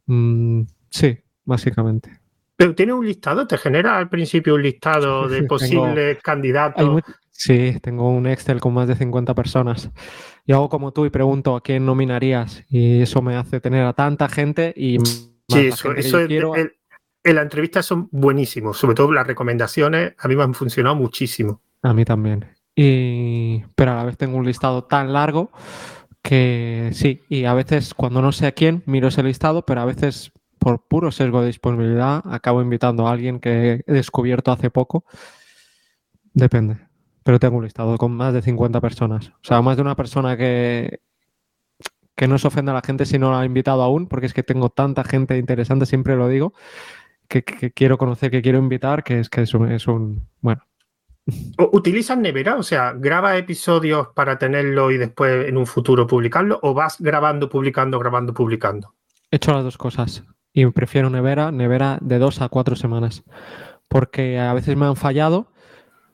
Mm, sí, básicamente. Pero tiene un listado, te genera al principio un listado de posibles candidatos. Sí, tengo un Excel con más de 50 personas. Y hago como tú y pregunto a quién nominarías. Y eso me hace tener a tanta gente y. Sí, eso, eso es, en la entrevista son buenísimos, sobre todo las recomendaciones a mí me han funcionado muchísimo. A mí también. Y... Pero a la vez tengo un listado tan largo que sí, y a veces cuando no sé a quién miro ese listado, pero a veces por puro sesgo de disponibilidad acabo invitando a alguien que he descubierto hace poco. Depende. Pero tengo un listado con más de 50 personas. O sea, más de una persona que, que no se ofenda a la gente si no la ha invitado aún, porque es que tengo tanta gente interesante, siempre lo digo, que, quiero conocer, que quiero invitar, que es que es un, es un bueno. ¿Utilizas Nevera? O sea, ¿graba episodios para tenerlo y después en un futuro publicarlo? ¿O vas grabando, publicando, grabando, publicando? He hecho las dos cosas y prefiero Nevera, Nevera de dos a cuatro semanas, porque a veces me han fallado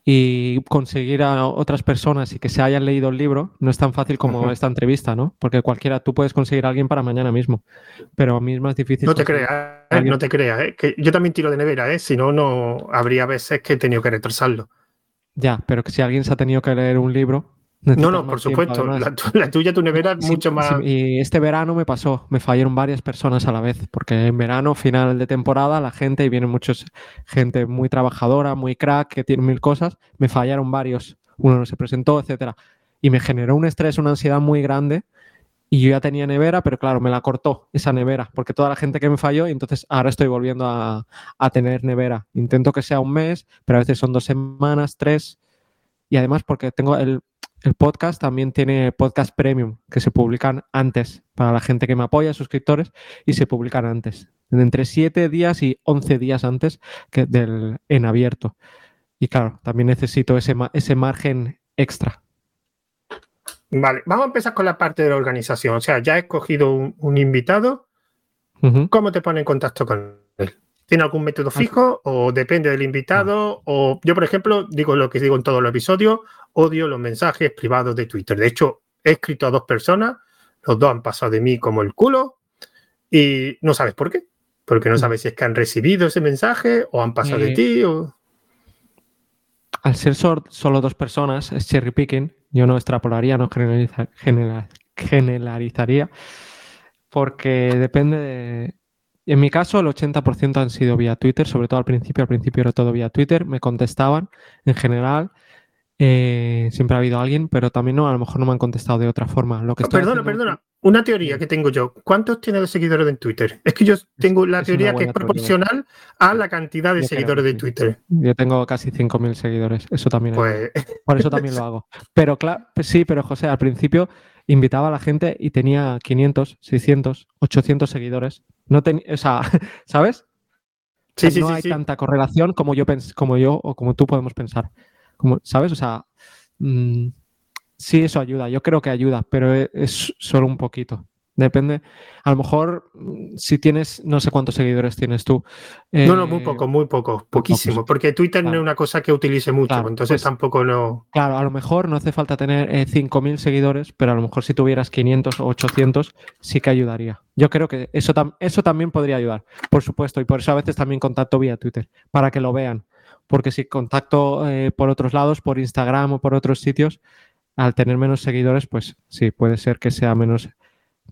y conseguir a otras personas y que se hayan leído el libro no es tan fácil como esta entrevista, ¿no? Porque cualquiera, tú puedes conseguir a alguien para mañana mismo, pero a mí es más difícil. No te creas, ¿eh? no te creas, ¿eh? que yo también tiro de nevera, ¿eh? si no, no habría veces que he tenido que retrasarlo. Ya, pero que si alguien se ha tenido que leer un libro, no, no, por supuesto. La, tuya, tu nevera es mucho más. y este verano me pasó, me fallaron varias personas a la vez, porque en verano, final de temporada, la gente, y viene muchos gente muy trabajadora, muy crack, que tiene mil cosas, me fallaron varios. Uno no se presentó, etcétera. Y me generó un estrés, una ansiedad muy grande. Y yo ya tenía nevera, pero claro, me la cortó esa nevera, porque toda la gente que me falló, y entonces ahora estoy volviendo a, a tener nevera. Intento que sea un mes, pero a veces son dos semanas, tres. Y además porque tengo el, el podcast también tiene podcast premium que se publican antes para la gente que me apoya, suscriptores, y se publican antes, entre 7 días y 11 días antes que del en abierto. Y claro, también necesito ese, ese margen extra. Vale, vamos a empezar con la parte de la organización. O sea, ya he escogido un, invitado. ¿Cómo te pone en contacto con él? ¿Tiene algún método fijo o depende del invitado? O yo, por ejemplo, digo lo que digo en todos los episodios, odio los mensajes privados de Twitter. De hecho, he escrito a dos personas, los dos han pasado de mí como el culo y no sabes por qué. Porque no sabes si es que han recibido ese mensaje o han pasado de eh, ti. Al ser solo dos personas, es cherry picking. Yo no extrapolaría, no generalizaría, porque depende de, en mi caso, el 80% han sido vía Twitter, sobre todo al principio. Al principio era todo vía Twitter, me contestaban en general. Eh, siempre ha habido alguien, pero también no, a lo mejor no me han contestado de otra forma. Lo que perdona, perdona. Una teoría que tengo yo. ¿Cuántos tiene de seguidores en Twitter? Es que yo tengo la teoría que es proporcional a la cantidad de seguidores de Twitter. Yo tengo casi 5.000 seguidores. Eso también. Pues... Por eso también lo hago. Pero claro, sí, pero José, al principio invitaba a la gente y tenía 500, 600, 800 seguidores. No o sea, ¿sabes? Sí, sí, no hay tanta correlación como yo, como yo o como tú podemos pensar. Como, ¿Sabes? O sea, mm, sí, eso ayuda. Yo creo que ayuda, pero e-, es solo un poquito. Depende. A lo mejor mm, si tienes, no sé cuántos seguidores tienes tú. no, no, muy eh, poco, muy poco, poquísimo. Porque Twitter no es una cosa que utilice mucho, entonces pues tampoco no. Claro, a lo mejor no hace falta tener 5.000 seguidores, pero a lo mejor si tuvieras 500 o 800 sí que ayudaría. Yo creo que eso, eso también podría ayudar, por supuesto, y por eso a veces también contacto vía Twitter, para que lo vean. Porque si contacto eh, por otros lados, por Instagram o por otros sitios, al tener menos seguidores, pues sí, puede ser que sea menos,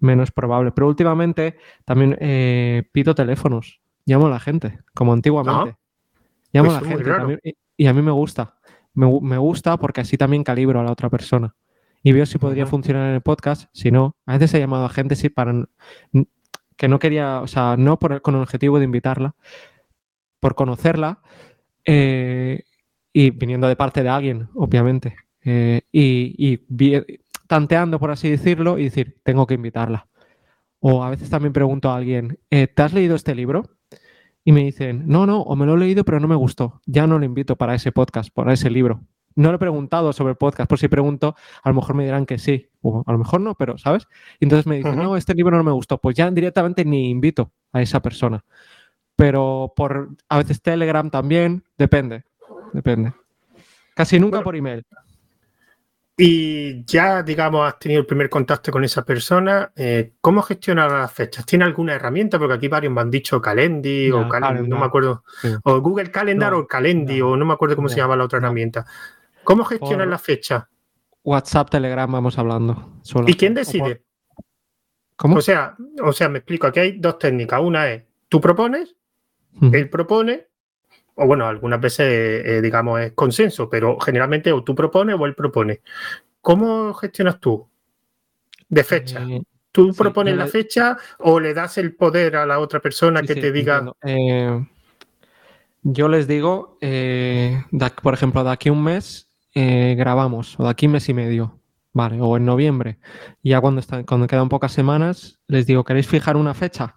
menos probable. Pero últimamente también eh, pido teléfonos, llamo a la gente, como antiguamente. Llamo a pues la gente y, a mí me gusta. Me, me, gusta porque así también calibro a la otra persona. Y veo si podría funcionar en el podcast. Si no, a veces he llamado a gente sí para que no quería, o sea, no por, con el objetivo de invitarla, por conocerla eh, y viniendo de parte de alguien, obviamente. Eh, y, tanteando, por así decirlo, y decir, tengo que invitarla. O a veces también pregunto a alguien, eh, ¿te has leído este libro? Y me dicen, no, no, o me lo he leído, pero no me gustó. Ya no lo invito para ese podcast, para ese libro. No le he preguntado sobre el podcast, por si pregunto, a lo mejor me dirán que sí, o a lo mejor no, pero, ¿sabes? entonces me dicen, no, este libro no me gustó. Pues ya directamente ni invito a esa persona. Pero por a veces Telegram también, depende, depende. Casi nunca por email. Y ya, digamos, has tenido el primer contacto con esa persona. Eh, ¿Cómo gestionar las fechas? ¿Tiene alguna herramienta? Porque aquí varios me han dicho Calendly o no me acuerdo. O Google Calendar o Calendly o no me acuerdo cómo se llama la otra herramienta. ¿Cómo gestionar las fechas? WhatsApp, Telegram, vamos hablando. ¿Y quién decide? ¿Cómo? O sea, o sea, me explico. Aquí hay dos técnicas. Una es, tú propones, él propone, o bueno, algunas veces, eh, digamos, es consenso, pero generalmente o tú propones o él propone. ¿Cómo gestionas tú de fecha? Eh, ¿Tú propones la fecha o le das el poder a la otra persona que te diga? Eh, yo les digo, por ejemplo, de aquí a un mes grabamos, o de aquí un mes y medio, vale, o en noviembre. Y ya cuando, está, cuando quedan pocas semanas, les digo, ¿queréis fijar una fecha?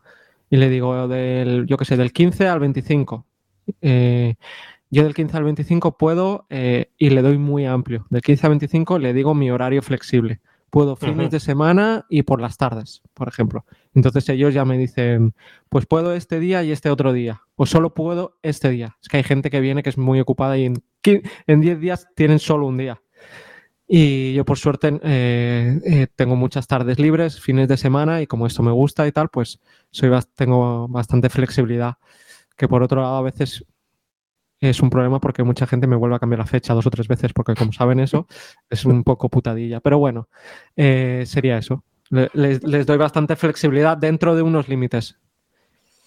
Y le digo, del, yo qué sé, del 15 al 25 eh, yo del 15 al 25 puedo eh, y le doy muy amplio. Del 15 al 25 le digo mi horario flexible. Puedo fines de semana y por las tardes, por ejemplo. Entonces ellos ya me dicen, pues puedo este día y este otro día. O solo puedo este día. Es que hay gente que viene que es muy ocupada y en, en 10 días tienen solo un día. Y yo por suerte eh, tengo muchas tardes libres, fines de semana y como esto me gusta y tal, pues soy, tengo bastante flexibilidad que por otro lado a veces es un problema porque mucha gente me vuelve a cambiar la fecha dos o tres veces porque como saben eso es un poco putadilla. Pero bueno, eh, sería eso. Les, doy bastante flexibilidad dentro de unos límites.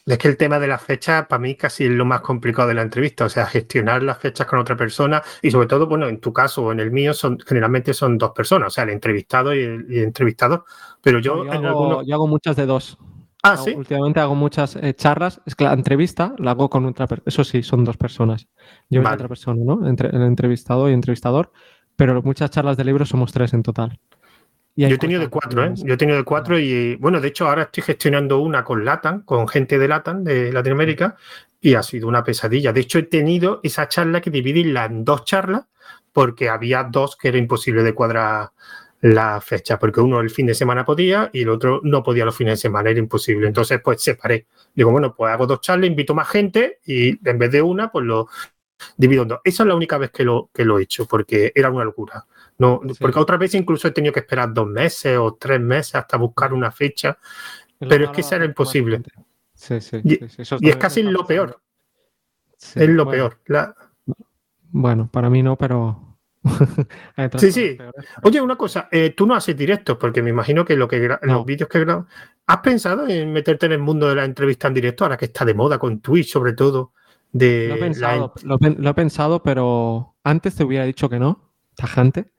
Es que el tema de la fecha para mí casi es lo más complicado de la entrevista, o sea, gestionar las fechas con otra persona y sobre todo, bueno, en tu caso o en el mío son generalmente son dos personas, o sea, el entrevistado y el, entrevistado, pero yo, yo hago muchas de dos. Ah, sí. Últimamente hago muchas eh, charlas. Es que la entrevista la hago con otra persona. Eso sí, son dos personas. Yo y otra persona, ¿no? Entre, el entrevistado y entrevistador. Pero muchas charlas de libros somos tres en total. yo he tenido de cuatro, ¿eh? Yo he tenido de cuatro y, bueno, de hecho ahora estoy gestionando una con Latam, con gente de Latam, de Latinoamérica, y ha sido una pesadilla. De hecho, he tenido esa charla que dividirla en dos charlas porque había dos que era imposible de cuadrar la fecha, porque uno el fin de semana podía y el otro no podía los fines de semana, era imposible. Entonces, pues separé. Digo, bueno, pues hago dos charlas, invito más gente y en vez de una, pues lo divido en dos. Esa es la única vez que lo, que lo he hecho, porque era una locura. No, Porque otra vez incluso he tenido que esperar dos meses o tres meses hasta buscar una fecha, pero es que eso era imposible. Sí, sí, y, es casi lo peor. es lo peor. Bueno, para mí no, pero sí, sí. Oye, una cosa, eh, tú no haces directos, porque me imagino que, lo que los vídeos que grabas. ¿Has pensado en meterte en el mundo de la entrevista en directo, ahora que está de moda con Twitch, sobre todo? De lo, he pensado, lo, he pensado, pero antes te hubiera dicho que no, tajante.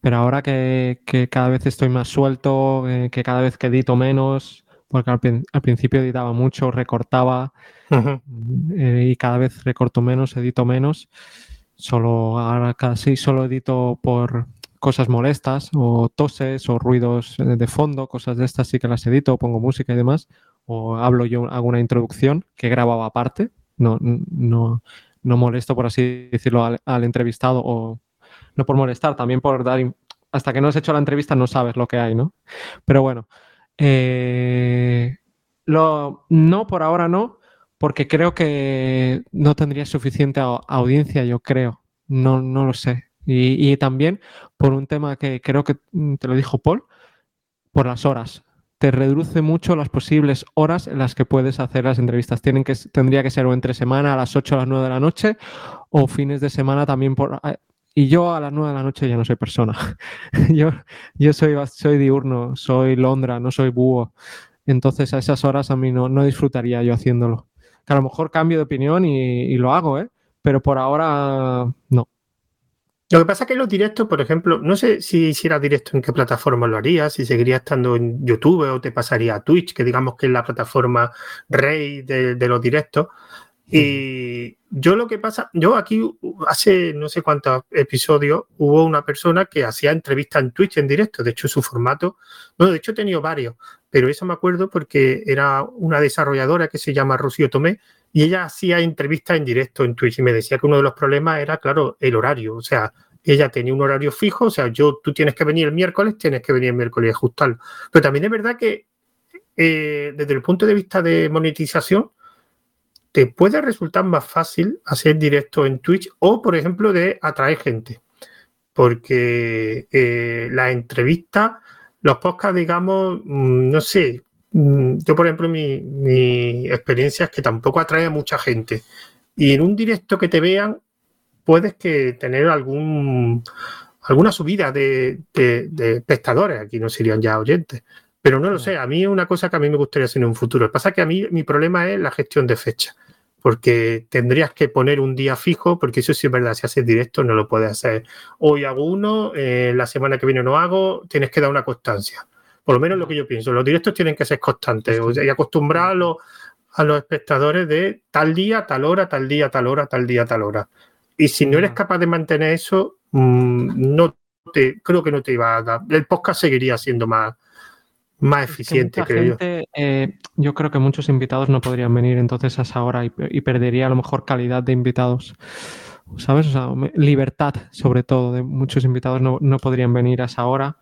Pero ahora que, cada vez estoy más suelto, eh, que cada vez que edito menos, porque al, principio editaba mucho, recortaba, eh, y cada vez recorto menos, edito menos Solo ahora casi solo edito por cosas molestas o toses o ruidos de fondo, cosas de estas sí que las edito, pongo música y demás, o hablo yo, hago una introducción que grababa aparte, no, no, no molesto por así decirlo al, entrevistado o no por molestar, también por dar, hasta que no has hecho la entrevista no sabes lo que hay, ¿no? Pero bueno, Eh, lo, no, por ahora no, porque creo que no tendría suficiente audiencia, yo creo. No, no lo sé. Y, también por un tema que creo que mm, te lo dijo Paul, por las horas. Te reduce mucho las posibles horas en las que puedes hacer las entrevistas. Tienen que, tendría que ser o entre semana a las 8 o las 9 de la noche o fines de semana también por... Y yo a las 9 de la noche ya no soy persona. yo yo soy, soy diurno, soy Londra, no soy búho. Entonces a esas horas a mí no, no disfrutaría yo haciéndolo. Que a lo mejor cambio de opinión y, lo hago, ¿eh? Pero por ahora no. Lo que pasa es que los directos, por ejemplo, no sé si hicieras directo en qué plataforma lo harías, si seguiría estando en YouTube o te pasaría a Twitch, que digamos que es la plataforma rey de, los directos. Y yo lo que pasa, yo aquí hace no sé cuántos episodios hubo una persona que hacía entrevistas en Twitch en directo, de hecho su formato, bueno, de hecho he tenido varios, pero eso me acuerdo porque era una desarrolladora que se llama Rocío Tomé y ella hacía entrevistas en directo en Twitch y me decía que uno de los problemas era, claro, el horario. O sea, ella tenía un horario fijo, o sea, yo, tú tienes que venir el miércoles, tienes que venir el miércoles y ajustarlo. Pero también es verdad que eh, desde el punto de vista de monetización, te puede resultar más fácil hacer directo en Twitch o, por ejemplo, de atraer gente. Porque eh, la entrevista, los podcasts, digamos, mm, no sé, Mm, yo, por ejemplo, mi, experiencia es que tampoco atrae a mucha gente. Y en un directo que te vean, puedes que tener algún alguna subida de, espectadores, aquí no serían ya oyentes. Pero no lo sé, a mí es una cosa que a mí me gustaría hacer en un futuro. Lo que pasa es que a mí mi problema es la gestión de fecha, porque tendrías que poner un día fijo, porque eso sí es verdad, si haces directo no lo puedes hacer. Hoy hago uno, eh, la semana que viene no hago, tienes que dar una constancia. Por lo menos lo que yo pienso. Los directos tienen que ser constantes y acostumbrar a los, espectadores de tal día, tal hora, tal día, tal hora, tal día, tal hora. Y si no eres capaz de mantener eso, mm, no te, creo que no te iba a dar. El podcast seguiría siendo más, más eficiente, creo yo. Eh, yo creo que muchos invitados no podrían venir entonces a esa hora y, perdería a lo mejor calidad de invitados. ¿Sabes? O sea, libertad, sobre todo, de muchos invitados no, no podrían venir a esa hora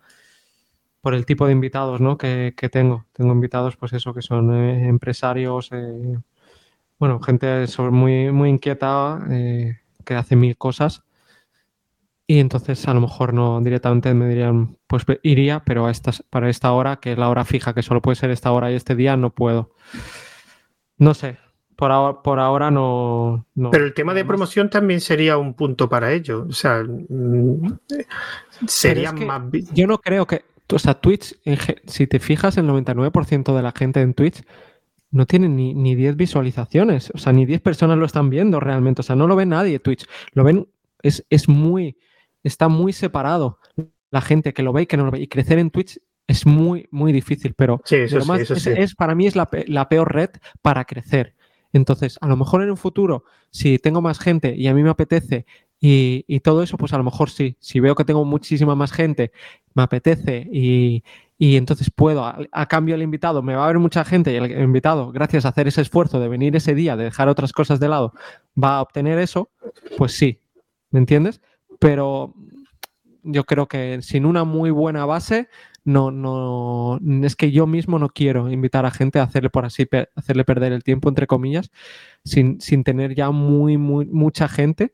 por el tipo de invitados ¿no? que, tengo. Tengo invitados, pues eso, que son eh, empresarios, eh, bueno, gente muy, muy inquieta, eh, que hace mil cosas. Y entonces a lo mejor no directamente me dirían, pues iría, pero a estas, para esta hora, que es la hora fija, que solo puede ser esta hora y este día, no puedo. No sé, por ahora, por ahora no, Pero el tema de promoción también sería un punto para ello. O sea, mm, sería más. Yo no creo que o sea, Twitch, si te fijas, el 99% de la gente en Twitch no tiene ni, ni 10 visualizaciones. O sea, ni 10 personas lo están viendo realmente. O sea, no lo ve nadie Twitch. Lo ven, es, es muy, está muy separado la gente que lo ve y que no lo ve. Y crecer en Twitch es muy, muy difícil, pero, es, para mí es la, la, peor red para crecer. Entonces, a lo mejor en un futuro, si tengo más gente y a mí me apetece y, todo eso, pues a lo mejor sí. Si veo que tengo muchísima más gente, me apetece y, entonces puedo, a, cambio el invitado, me va a ver mucha gente y el invitado, gracias a hacer ese esfuerzo de venir ese día, de dejar otras cosas de lado, va a obtener eso, pues sí, ¿me entiendes? Pero yo creo que sin una muy buena base, no, no, es que yo mismo no quiero invitar a gente a hacerle por así, hacerle perder el tiempo, entre comillas, sin, sin tener ya muy, muy, mucha gente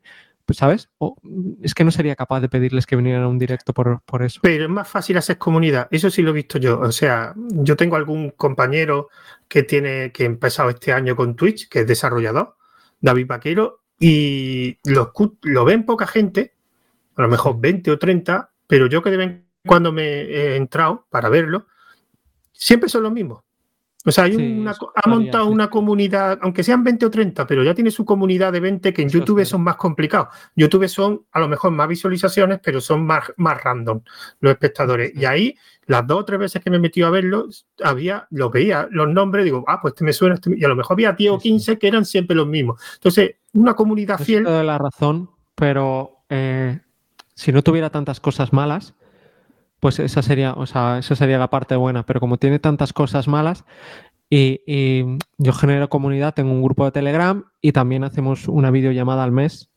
pues, ¿sabes? O, es que no sería capaz de pedirles que vinieran a un directo por, eso. Pero es más fácil hacer comunidad, eso sí lo he visto yo. O sea, yo tengo algún compañero que tiene, que ha empezado este año con Twitch, que es desarrollador, David Vaquero, y lo, lo ven poca gente, a lo mejor 20 o 30, pero yo que de vez cuando me he entrado para verlo, siempre son los mismos. O sea, hay una, ha montado una comunidad, aunque sean 20 o 30, pero ya tiene su comunidad de 20 que en YouTube son más complicados. YouTube son a lo mejor más visualizaciones, pero son más, más random los espectadores. Y ahí, las dos o tres veces que me he metido a verlo, había, lo veía, los nombres, digo, ah, pues este me suena, este y a lo mejor había 10 o 15 que eran siempre los mismos. Entonces, una comunidad fiel. de la razón, pero eh, si no tuviera tantas cosas malas, pues esa sería, o sea, esa sería la parte buena. Pero como tiene tantas cosas malas, y, yo genero comunidad, tengo un grupo de Telegram y también hacemos una videollamada al mes.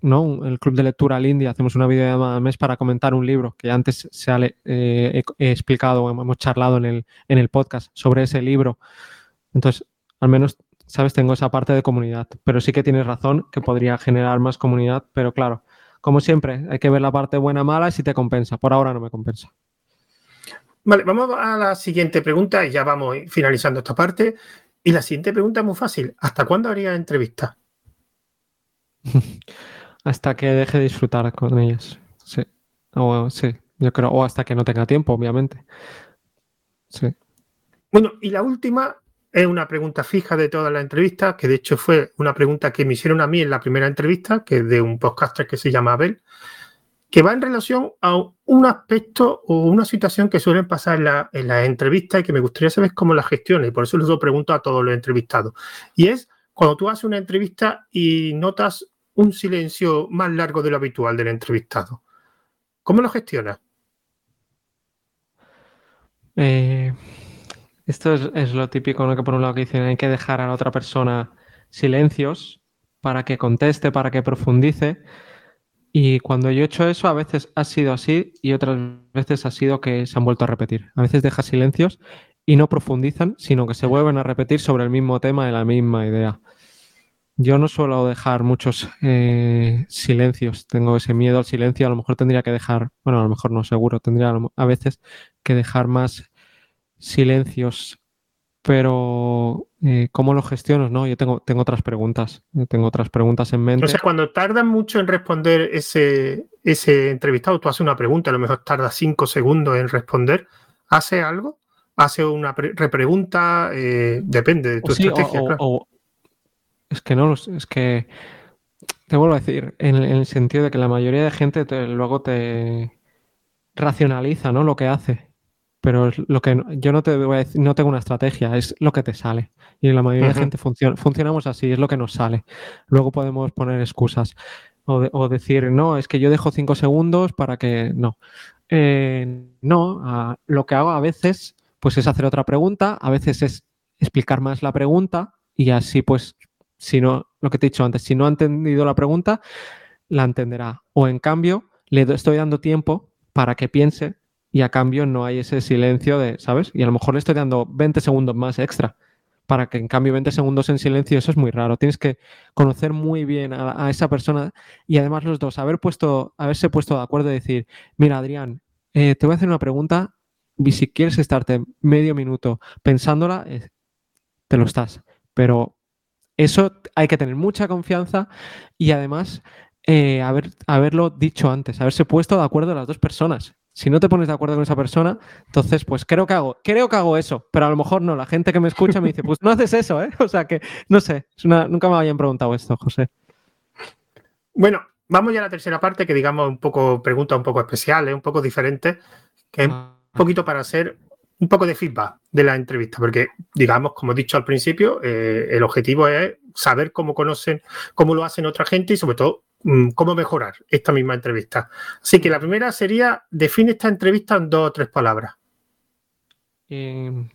¿no? El club de lectura al India, hacemos una videollamada al mes para comentar un libro que antes se ha, eh, he, explicado, hemos charlado en el, en el podcast sobre ese libro. Entonces, al menos, sabes, tengo esa parte de comunidad, pero sí que tienes razón que podría generar más comunidad, pero claro, como siempre, hay que ver la parte buena, mala y si te compensa. Por ahora no me compensa. Vale, vamos a la siguiente pregunta y ya vamos finalizando esta parte. Y la siguiente pregunta es muy fácil. ¿Hasta cuándo haría entrevista? hasta que deje de disfrutar con ellas. Sí. O, sí, yo creo. O hasta que no tenga tiempo, obviamente. Sí. Bueno, y la última es una pregunta fija de toda la entrevista, que de hecho fue una pregunta que me hicieron a mí en la primera entrevista, que es de un podcaster que se llama Abel, que va en relación a un aspecto o una situación que suelen pasar en, la, en las entrevistas y que me gustaría saber cómo la gestiona, y por eso les doy pregunto a todos los entrevistados. Y es cuando tú haces una entrevista y notas un silencio más largo de lo habitual del entrevistado. ¿Cómo lo gestionas? Eh, esto es, lo típico, ¿no? que por un lado que dicen hay que dejar a la otra persona silencios para que conteste, para que profundice. Y cuando yo he hecho eso, a veces ha sido así y otras veces ha sido que se han vuelto a repetir. A veces deja silencios y no profundizan, sino que se vuelven a repetir sobre el mismo tema y la misma idea. Yo no suelo dejar muchos eh, silencios, tengo ese miedo al silencio, a lo mejor tendría que dejar, bueno, a lo mejor no seguro, tendría a veces que dejar más silencios, pero eh, ¿cómo lo gestionas? No, yo tengo, tengo otras preguntas, tengo otras preguntas en mente. O sea, cuando tardan mucho en responder ese, ese entrevistado, tú haces una pregunta, a lo mejor tarda cinco segundos en responder, ¿hace algo? ¿Hace una repregunta? Eh, depende de tu estrategia. es que no, es que te vuelvo a decir, en, el sentido de que la mayoría de gente luego te racionaliza ¿no? lo que hace pero lo que yo no te voy a decir, no tengo una estrategia, es lo que te sale. Y la mayoría de gente funciona, funcionamos así, es lo que nos sale. Luego podemos poner excusas o, decir, no, es que yo dejo cinco segundos para que. No. Eh, no, lo que hago a veces, pues es hacer otra pregunta, a veces es explicar más la pregunta y así, pues, si no, lo que te he dicho antes, si no ha entendido la pregunta, la entenderá. O en cambio, le estoy dando tiempo para que piense y a cambio no hay ese silencio de, ¿sabes? Y a lo mejor le estoy dando 20 segundos más extra para que en cambio 20 segundos en silencio, eso es muy raro. Tienes que conocer muy bien a, esa persona y además los dos, haber puesto, haberse puesto de acuerdo y decir, mira Adrián, eh, te voy a hacer una pregunta y si quieres estarte medio minuto pensándola, eh, te lo estás. Pero eso hay que tener mucha confianza y además eh, haber, haberlo dicho antes, haberse puesto de acuerdo las dos personas si no te pones de acuerdo con esa persona, entonces pues creo que hago, creo que hago eso, pero a lo mejor no. La gente que me escucha me dice, pues no haces eso, ¿eh? O sea que, no sé, nunca me habían preguntado esto, José. Bueno, vamos ya a la tercera parte, que digamos un poco, pregunta un poco especial, ¿eh? un poco diferente, que es un ah. poquito para hacer un poco de feedback de la entrevista, porque digamos, como he dicho al principio, eh, el objetivo es saber cómo conocen, cómo lo hacen otra gente y sobre todo cómo mejorar esta misma entrevista. Así que la primera sería, define esta entrevista en dos o tres palabras. Em,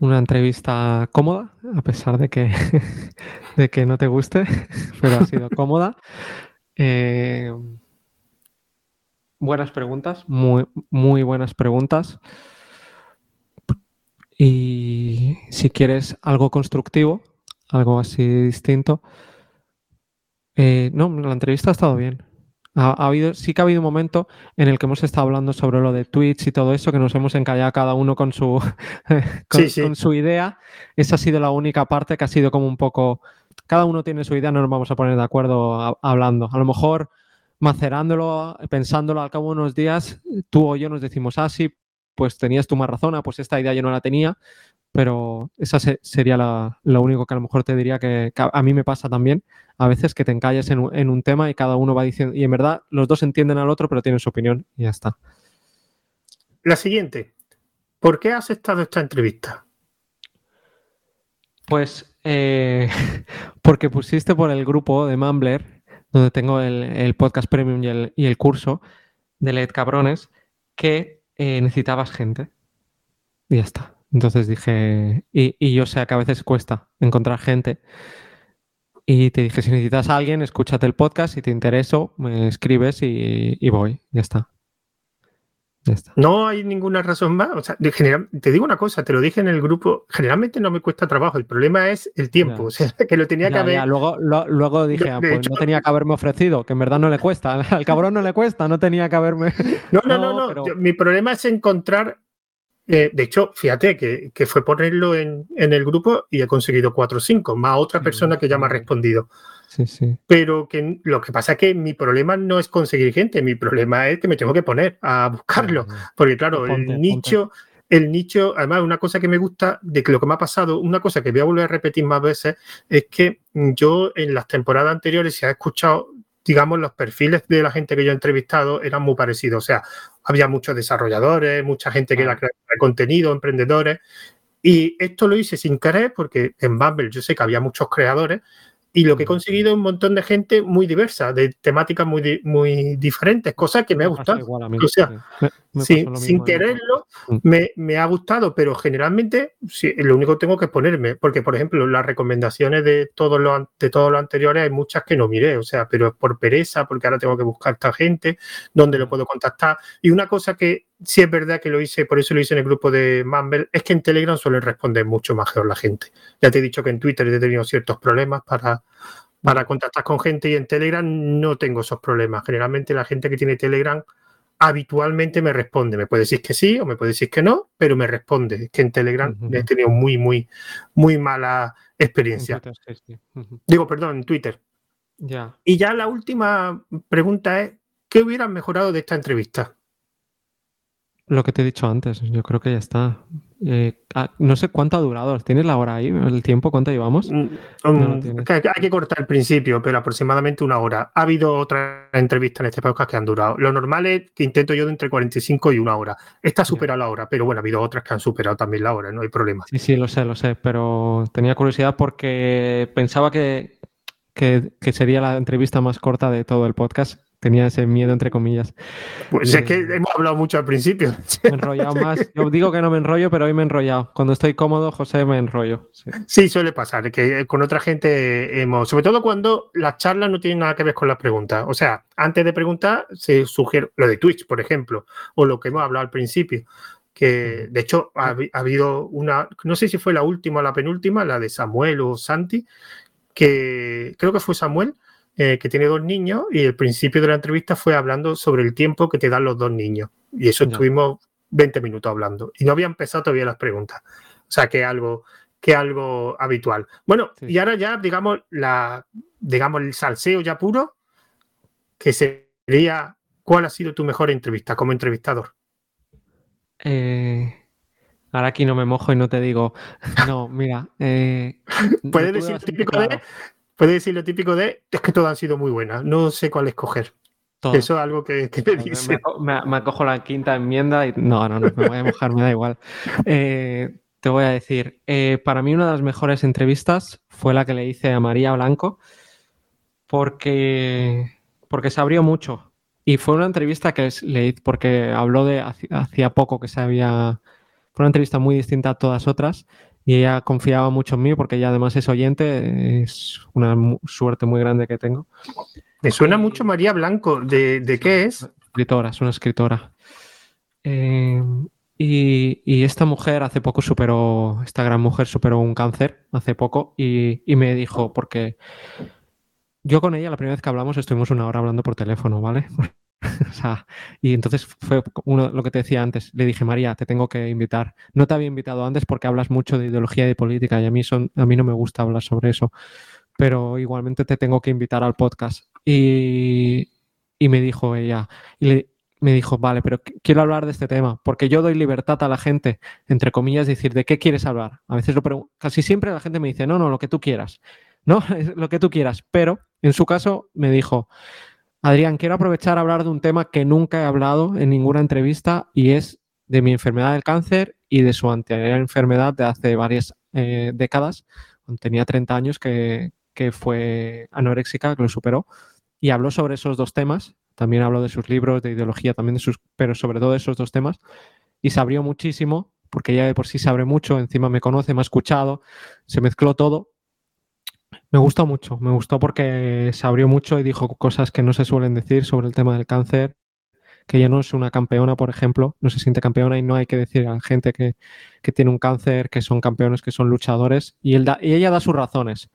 una entrevista cómoda, a pesar de que, de que no te guste, pero ha sido cómoda. Em, buenas preguntas, muy, muy buenas preguntas. Y si quieres algo constructivo, algo así distinto, eh, no, la entrevista ha estado bien. Ha, habido, sí que ha habido un momento en el que hemos estado hablando sobre lo de Twitch y todo eso, que nos hemos encallado cada uno con su, con, su idea. Esa ha sido la única parte que ha sido como un poco. Cada uno tiene su idea, no nos vamos a poner de acuerdo hablando. A lo mejor macerándolo, pensándolo al cabo de unos días, tú o yo nos decimos, ah, sí, pues tenías tú más razón, ah, pues esta idea yo no la tenía, pero esa sería lo único que a lo mejor te diría que, a mí me pasa también, a veces que te encalles en, un tema y cada uno va diciendo, y en verdad los dos entienden al otro, pero tienen su opinión y ya está. La siguiente, ¿por qué has estado esta entrevista? Pues eh, porque pusiste por el grupo de Mumbler, donde tengo el, podcast premium y el, curso de Led Cabrones, que eh, necesitabas gente. Y ya está. Entonces dije, y, yo sé que a veces cuesta encontrar gente. Y te dije, si necesitas a alguien, escúchate el podcast, si te intereso, me escribes y, voy, ya está. Ya está. No hay ninguna razón más. O sea, te digo una cosa, te lo dije en el grupo, generalmente no me cuesta trabajo, el problema es el tiempo, o sea, que lo tenía que haber... Luego, luego dije, ah, pues no tenía que haberme ofrecido, que en verdad no le cuesta, al cabrón no le cuesta, no tenía que haberme... No, no, no, no, mi problema es encontrar eh, de hecho, fíjate que, fue ponerlo en, el grupo y he conseguido 4 o 5, más otra persona que ya me ha respondido. Sí, sí. Pero que lo que pasa es que mi problema no es conseguir gente, mi problema es que me tengo que poner a buscarlo. Porque claro, el nicho, el nicho, además, una cosa que me gusta de que lo que me ha pasado, una cosa que voy a volver a repetir más veces, es que yo en las temporadas anteriores, si has escuchado digamos, los perfiles de la gente que yo he entrevistado eran muy parecidos. O sea, había muchos desarrolladores, mucha gente que era creadora de contenido, emprendedores. Y esto lo hice sin querer porque en Bumble yo sé que había muchos creadores y lo que he conseguido es un montón de gente muy diversa, de temáticas muy, muy diferentes, cosas que me ha gustado. o sea, sin quererlo, mm. me, me, ha gustado, pero generalmente lo único que tengo que ponerme, porque por ejemplo, las recomendaciones de todos los de todos los anteriores hay muchas que no miré, o sea, pero es por pereza, porque ahora tengo que buscar a esta gente, dónde lo puedo contactar. Y una cosa que sí es verdad que lo hice, por eso lo hice en el grupo de Mumble, es que en Telegram suelen responder mucho mejor la gente. Ya te he dicho que en Twitter he tenido ciertos problemas para, para contactar con gente y en Telegram no tengo esos problemas. Generalmente la gente que tiene Telegram habitualmente me responde. Me puede decir que sí o me puede decir que no, pero me responde. Es que en Telegram he tenido muy, muy, muy mala experiencia. Digo, perdón, en Twitter. Ya. Y ya la última pregunta es, ¿qué hubieras mejorado de esta entrevista? Lo que te he dicho antes, yo creo que ya está. Eh, ah, no sé cuánto ha durado. ¿Tienes la hora ahí? ¿El tiempo? ¿Cuánto llevamos? Mm, um, hay que cortar el principio, pero aproximadamente una hora. Ha habido otras entrevistas en este podcast que han durado. Lo normal es que intento yo de entre 45 y una hora. Esta supera la hora, pero bueno, ha habido otras que han superado también la hora, no hay problema. Sí, sí, lo sé, lo sé, pero tenía curiosidad porque pensaba que, que sería la entrevista más corta de todo el podcast tenía ese miedo, entre comillas. Pues es que eh, hemos hablado mucho al principio. Me he enrollado más. Yo digo que no me enrollo, pero hoy me he enrollado. Cuando estoy cómodo, José, me enrollo. Sí. suele pasar, que con otra gente hemos. Sobre todo cuando las charlas no tienen nada que ver con las preguntas. O sea, antes de preguntar, se sugiere lo de Twitch, por ejemplo, o lo que hemos hablado al principio. Que de hecho ha, ha habido una, no sé si fue la última o la penúltima, la de Samuel o Santi, que creo que fue Samuel, eh, que tiene dos niños y el principio de la entrevista fue hablando sobre el tiempo que te dan los dos niños. Y eso estuvimos 20 minutos hablando. Y no había empezado todavía las preguntas. O sea, que algo, que algo habitual. Bueno, y ahora ya, digamos, la, digamos, el salseo ya puro, que sería, ¿cuál ha sido tu mejor entrevista como entrevistador? Eh, ahora aquí no me mojo y no te digo, no, mira. Eh, Puedes decir típico de puede decir lo típico de es que todas han sido muy buenas, no sé cuál escoger. Eso es algo que, te dice. Me, acojo la quinta enmienda y no, no, no, me voy a mojar, me da igual. Eh, te voy a decir, eh, para mí una de las mejores entrevistas fue la que le hice a María Blanco porque, porque se abrió mucho. Y fue una entrevista que le porque habló de hacía poco que se había... Fue una entrevista muy distinta a todas otras y ella confiaba mucho en mí porque ella además es oyente, es una suerte muy grande que tengo. Me suena mucho María Blanco, ¿de, qué es? Escritora, es una escritora. Eh, y, esta mujer hace poco superó, esta gran mujer superó un cáncer hace poco y, y me dijo, porque yo con ella la primera vez que hablamos estuvimos una hora hablando por teléfono, ¿vale? y entonces fue uno, lo que te decía antes. Le dije, María, te tengo que invitar. No te había invitado antes porque hablas mucho de ideología y de política y a mí, son, a mí no me gusta hablar sobre eso. Pero igualmente te tengo que invitar al podcast. Y, me dijo ella, y me dijo, vale, pero quiero hablar de este tema, porque yo doy libertad a la gente, entre comillas, decir, ¿de qué quieres hablar? A veces lo casi siempre la gente me dice, no, no, lo que tú quieras, no, lo que tú quieras, pero en su caso me dijo, Adrián, quiero aprovechar a hablar de un tema que nunca he hablado en ninguna entrevista y es de mi enfermedad del cáncer y de su anterior enfermedad de hace varias eh, décadas, tenía 30 años, que, fue anoréxica, que lo superó. Y habló sobre esos dos temas. También habló de sus libros, de ideología, también de sus, pero sobre todo de esos dos temas. Y se abrió muchísimo, porque ella de por sí se abre mucho, encima me conoce, me ha escuchado, se mezcló todo Me gustó mucho, me gustó porque se abrió mucho y dijo cosas que no se suelen decir sobre el tema del cáncer, que ella no es una campeona, por ejemplo, no se siente campeona y no hay que decir a la gente que, tiene un cáncer, que son campeones, que son luchadores, y, él y ella da sus razones,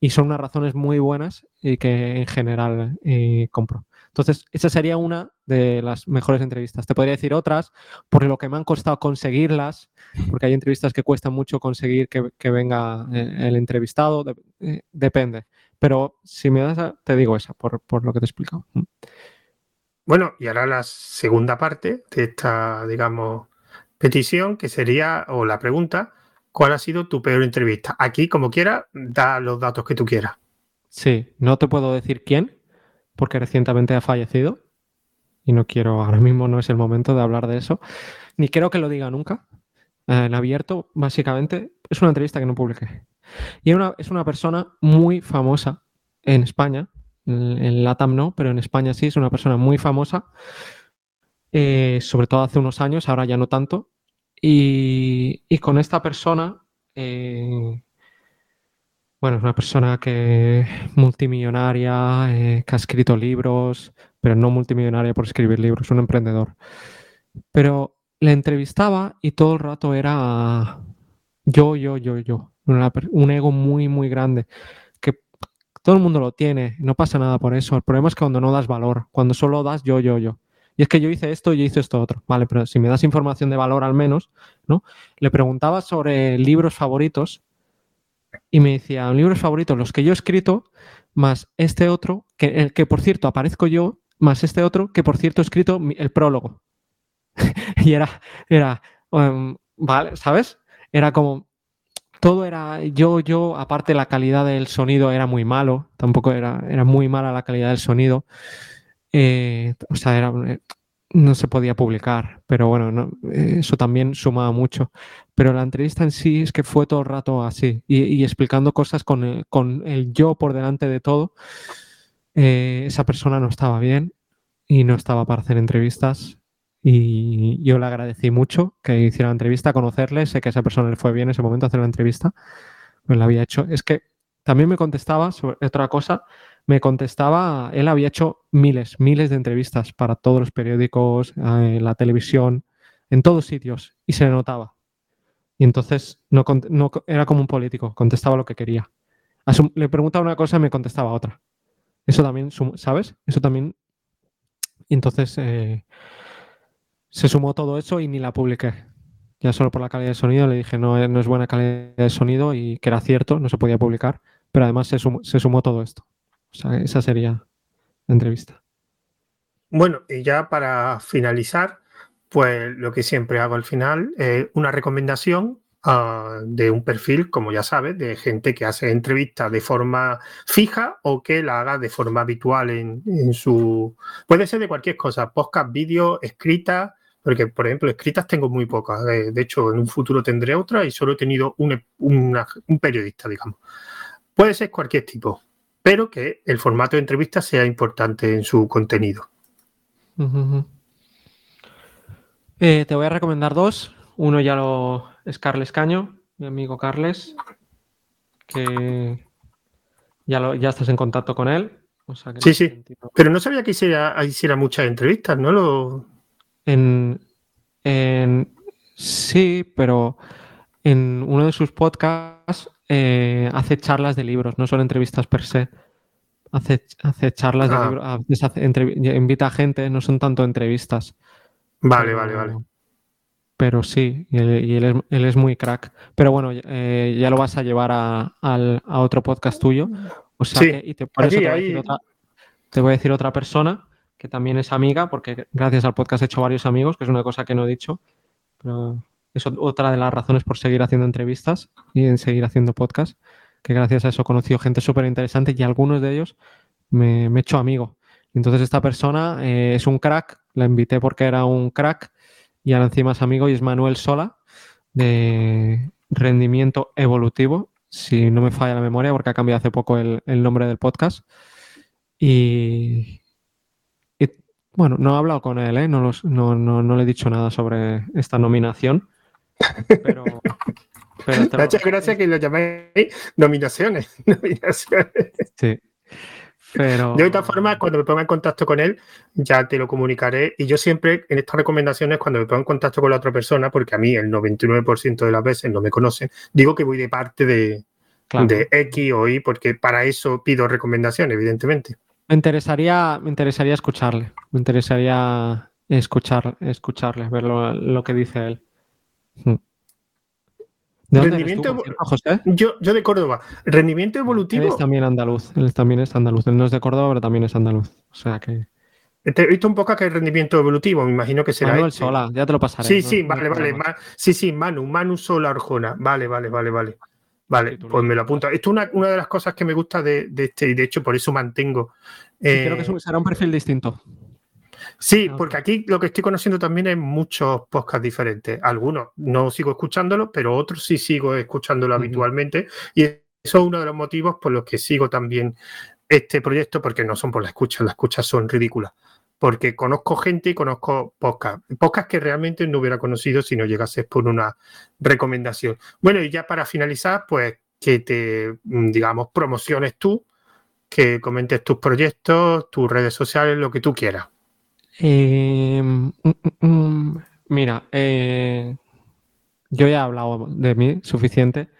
y son unas razones muy buenas y que en general eh, compro. Entonces, esa sería una de las mejores entrevistas. Te podría decir otras, por lo que me han costado conseguirlas, porque hay entrevistas que cuestan mucho conseguir que, venga eh, el entrevistado, eh, depende. Pero si me das, te digo esa, por, lo que te he explicado. Mm. Bueno, y ahora la segunda parte de esta, digamos, petición, que sería, o la pregunta, ¿cuál ha sido tu peor entrevista? Aquí, como quieras, da los datos que tú quieras. Sí, no te puedo decir quién, porque recientemente ha fallecido y no quiero, ahora mismo no es el momento de hablar de eso, ni quiero que lo diga nunca. Eh, en abierto, básicamente, es una entrevista que no publiqué. Y es una persona muy famosa en España, en, LATAM no, pero en España sí, es una persona muy famosa, eh, sobre todo hace unos años, ahora ya no tanto. Y, con esta persona eh, bueno, es una persona que multimillonaria, eh, que ha escrito libros, pero no multimillonaria por escribir libros, un emprendedor. Pero le entrevistaba y todo el rato era yo, yo, yo, yo. un ego muy, muy grande. Que todo el mundo lo tiene, no pasa nada por eso. El problema es que cuando no das valor, cuando solo das yo, yo, yo. Y es que yo hice esto, yo hice esto otro. Vale, pero si me das información de valor al menos, ¿no? Le preguntaba sobre libros favoritos y me decía, libros favoritos, los que yo he escrito, más este otro, que, el que por cierto aparezco yo, más este otro, que por cierto he escrito el prólogo. y era, era, um, vale, ¿sabes? Era como, todo era yo, yo, aparte la calidad del sonido era muy malo, tampoco era, era muy mala la calidad del sonido. Eh, o sea, era, no se podía publicar, pero bueno, eso también sumaba mucho. Pero la entrevista en sí es que fue todo el rato así y, explicando cosas con el, yo por delante de todo. Eh, esa persona no estaba bien y no estaba para hacer entrevistas y yo le agradecí mucho que hiciera la entrevista, conocerle, sé que esa persona le fue bien en ese momento hacer la entrevista, pues la había hecho. Es que también me contestaba sobre otra cosa me contestaba, él había hecho miles, miles de entrevistas para todos los periódicos, en eh, la televisión, en todos sitios, y se notaba. Y entonces no, era como un político, contestaba lo que quería. le preguntaba una cosa y me contestaba otra. Eso también, ¿sabes? Eso también. Y entonces eh, se sumó todo eso y ni la publiqué. Ya solo por la calidad de sonido le dije no, no es buena calidad de sonido y que era cierto, no se podía publicar. Pero además se sumó todo esto. O sea, esa sería la entrevista. Bueno, y ya para finalizar, pues lo que siempre hago al final es una recomendación ah, de un perfil, como ya sabes, de gente que hace entrevistas de forma fija o que la haga de forma habitual en, su... Puede ser de cualquier cosa, podcast, vídeo, escrita, porque por ejemplo, escritas tengo muy pocas. De, hecho, en un futuro tendré otra y solo he tenido un, un periodista, digamos. Puede ser cualquier tipo pero que el formato de entrevista sea importante en su contenido. Eh, te voy a recomendar dos. Uno ya lo es Carles Caño, mi amigo Carles, que ya, lo, ya estás en contacto con él. sí, sí. Pero no sabía que hiciera, hiciera muchas entrevistas, ¿no? Lo... En, en, sí, pero en uno de sus podcasts eh, hace charlas de libros, no son entrevistas per se. Hace, hace charlas de ah. libros, invita a gente, no son tanto entrevistas. Vale, vale, vale. Pero sí, y, él, es, muy crack. Pero bueno, eh, ya lo vas a llevar a, otro podcast tuyo. O sea, sí. y te, por eso te voy, a decir otra, persona que también es amiga, porque gracias al podcast he hecho varios amigos, que es una cosa que no he dicho. Pero es otra de las razones por seguir haciendo entrevistas y en seguir haciendo podcast, que gracias a eso he conocido gente súper interesante y algunos de ellos me, he hecho amigo. Entonces esta persona eh, es un crack, la invité porque era un crack y ahora encima es amigo y es Manuel Sola de rendimiento evolutivo, si no me falla la memoria porque ha cambiado hace poco el, nombre del podcast. Y, bueno, no he hablado con él, ¿eh? no, no, le he dicho nada sobre esta nominación, pero, Muchas gracias que lo llaméis nominaciones. nominaciones. Sí. Pero... De otra forma, cuando me ponga en contacto con él, ya te lo comunicaré. Y yo siempre, en estas recomendaciones, cuando me pongo en contacto con la otra persona, porque a mí el 99% de las veces no me conocen, digo que voy de parte de, de X o Y, porque para eso pido recomendaciones, evidentemente. Me interesaría, me interesaría escucharle. Me interesaría escuchar, escucharle, ver lo, que dice él. ¿De rendimiento, José? Yo, yo de Córdoba. Rendimiento evolutivo. Él es también andaluz. Él también es andaluz. Él no es de Córdoba, pero también es andaluz. O sea que. Te he visto un poco que hay rendimiento evolutivo, me imagino que será. Manuel este. Sola, ya te lo pasaré. Sí, sí, vale, vale. sí, sí, Manu, Manu Sola Arjona. Vale, vale, vale, vale. Vale, pues me lo apunto. Esto es una, de las cosas que me gusta de, este, y de hecho por eso mantengo. creo que eh, será un perfil distinto. Sí, ah, porque aquí lo que estoy conociendo también es muchos podcasts diferentes. Algunos no sigo escuchándolos, pero otros sí sigo escuchándolo habitualmente. Y eso es uno de los motivos por los que sigo también este proyecto, porque no son por la escucha, las escuchas son ridículas porque conozco gente y conozco podcast, podcast que realmente no hubiera conocido si no llegase por una recomendación. Bueno, y ya para finalizar, pues que te, mm, digamos, promociones tú, que comentes tus proyectos, tus redes sociales, lo que tú quieras. Em, mm, mm, mira, eh, yo ya he hablado de mí suficiente.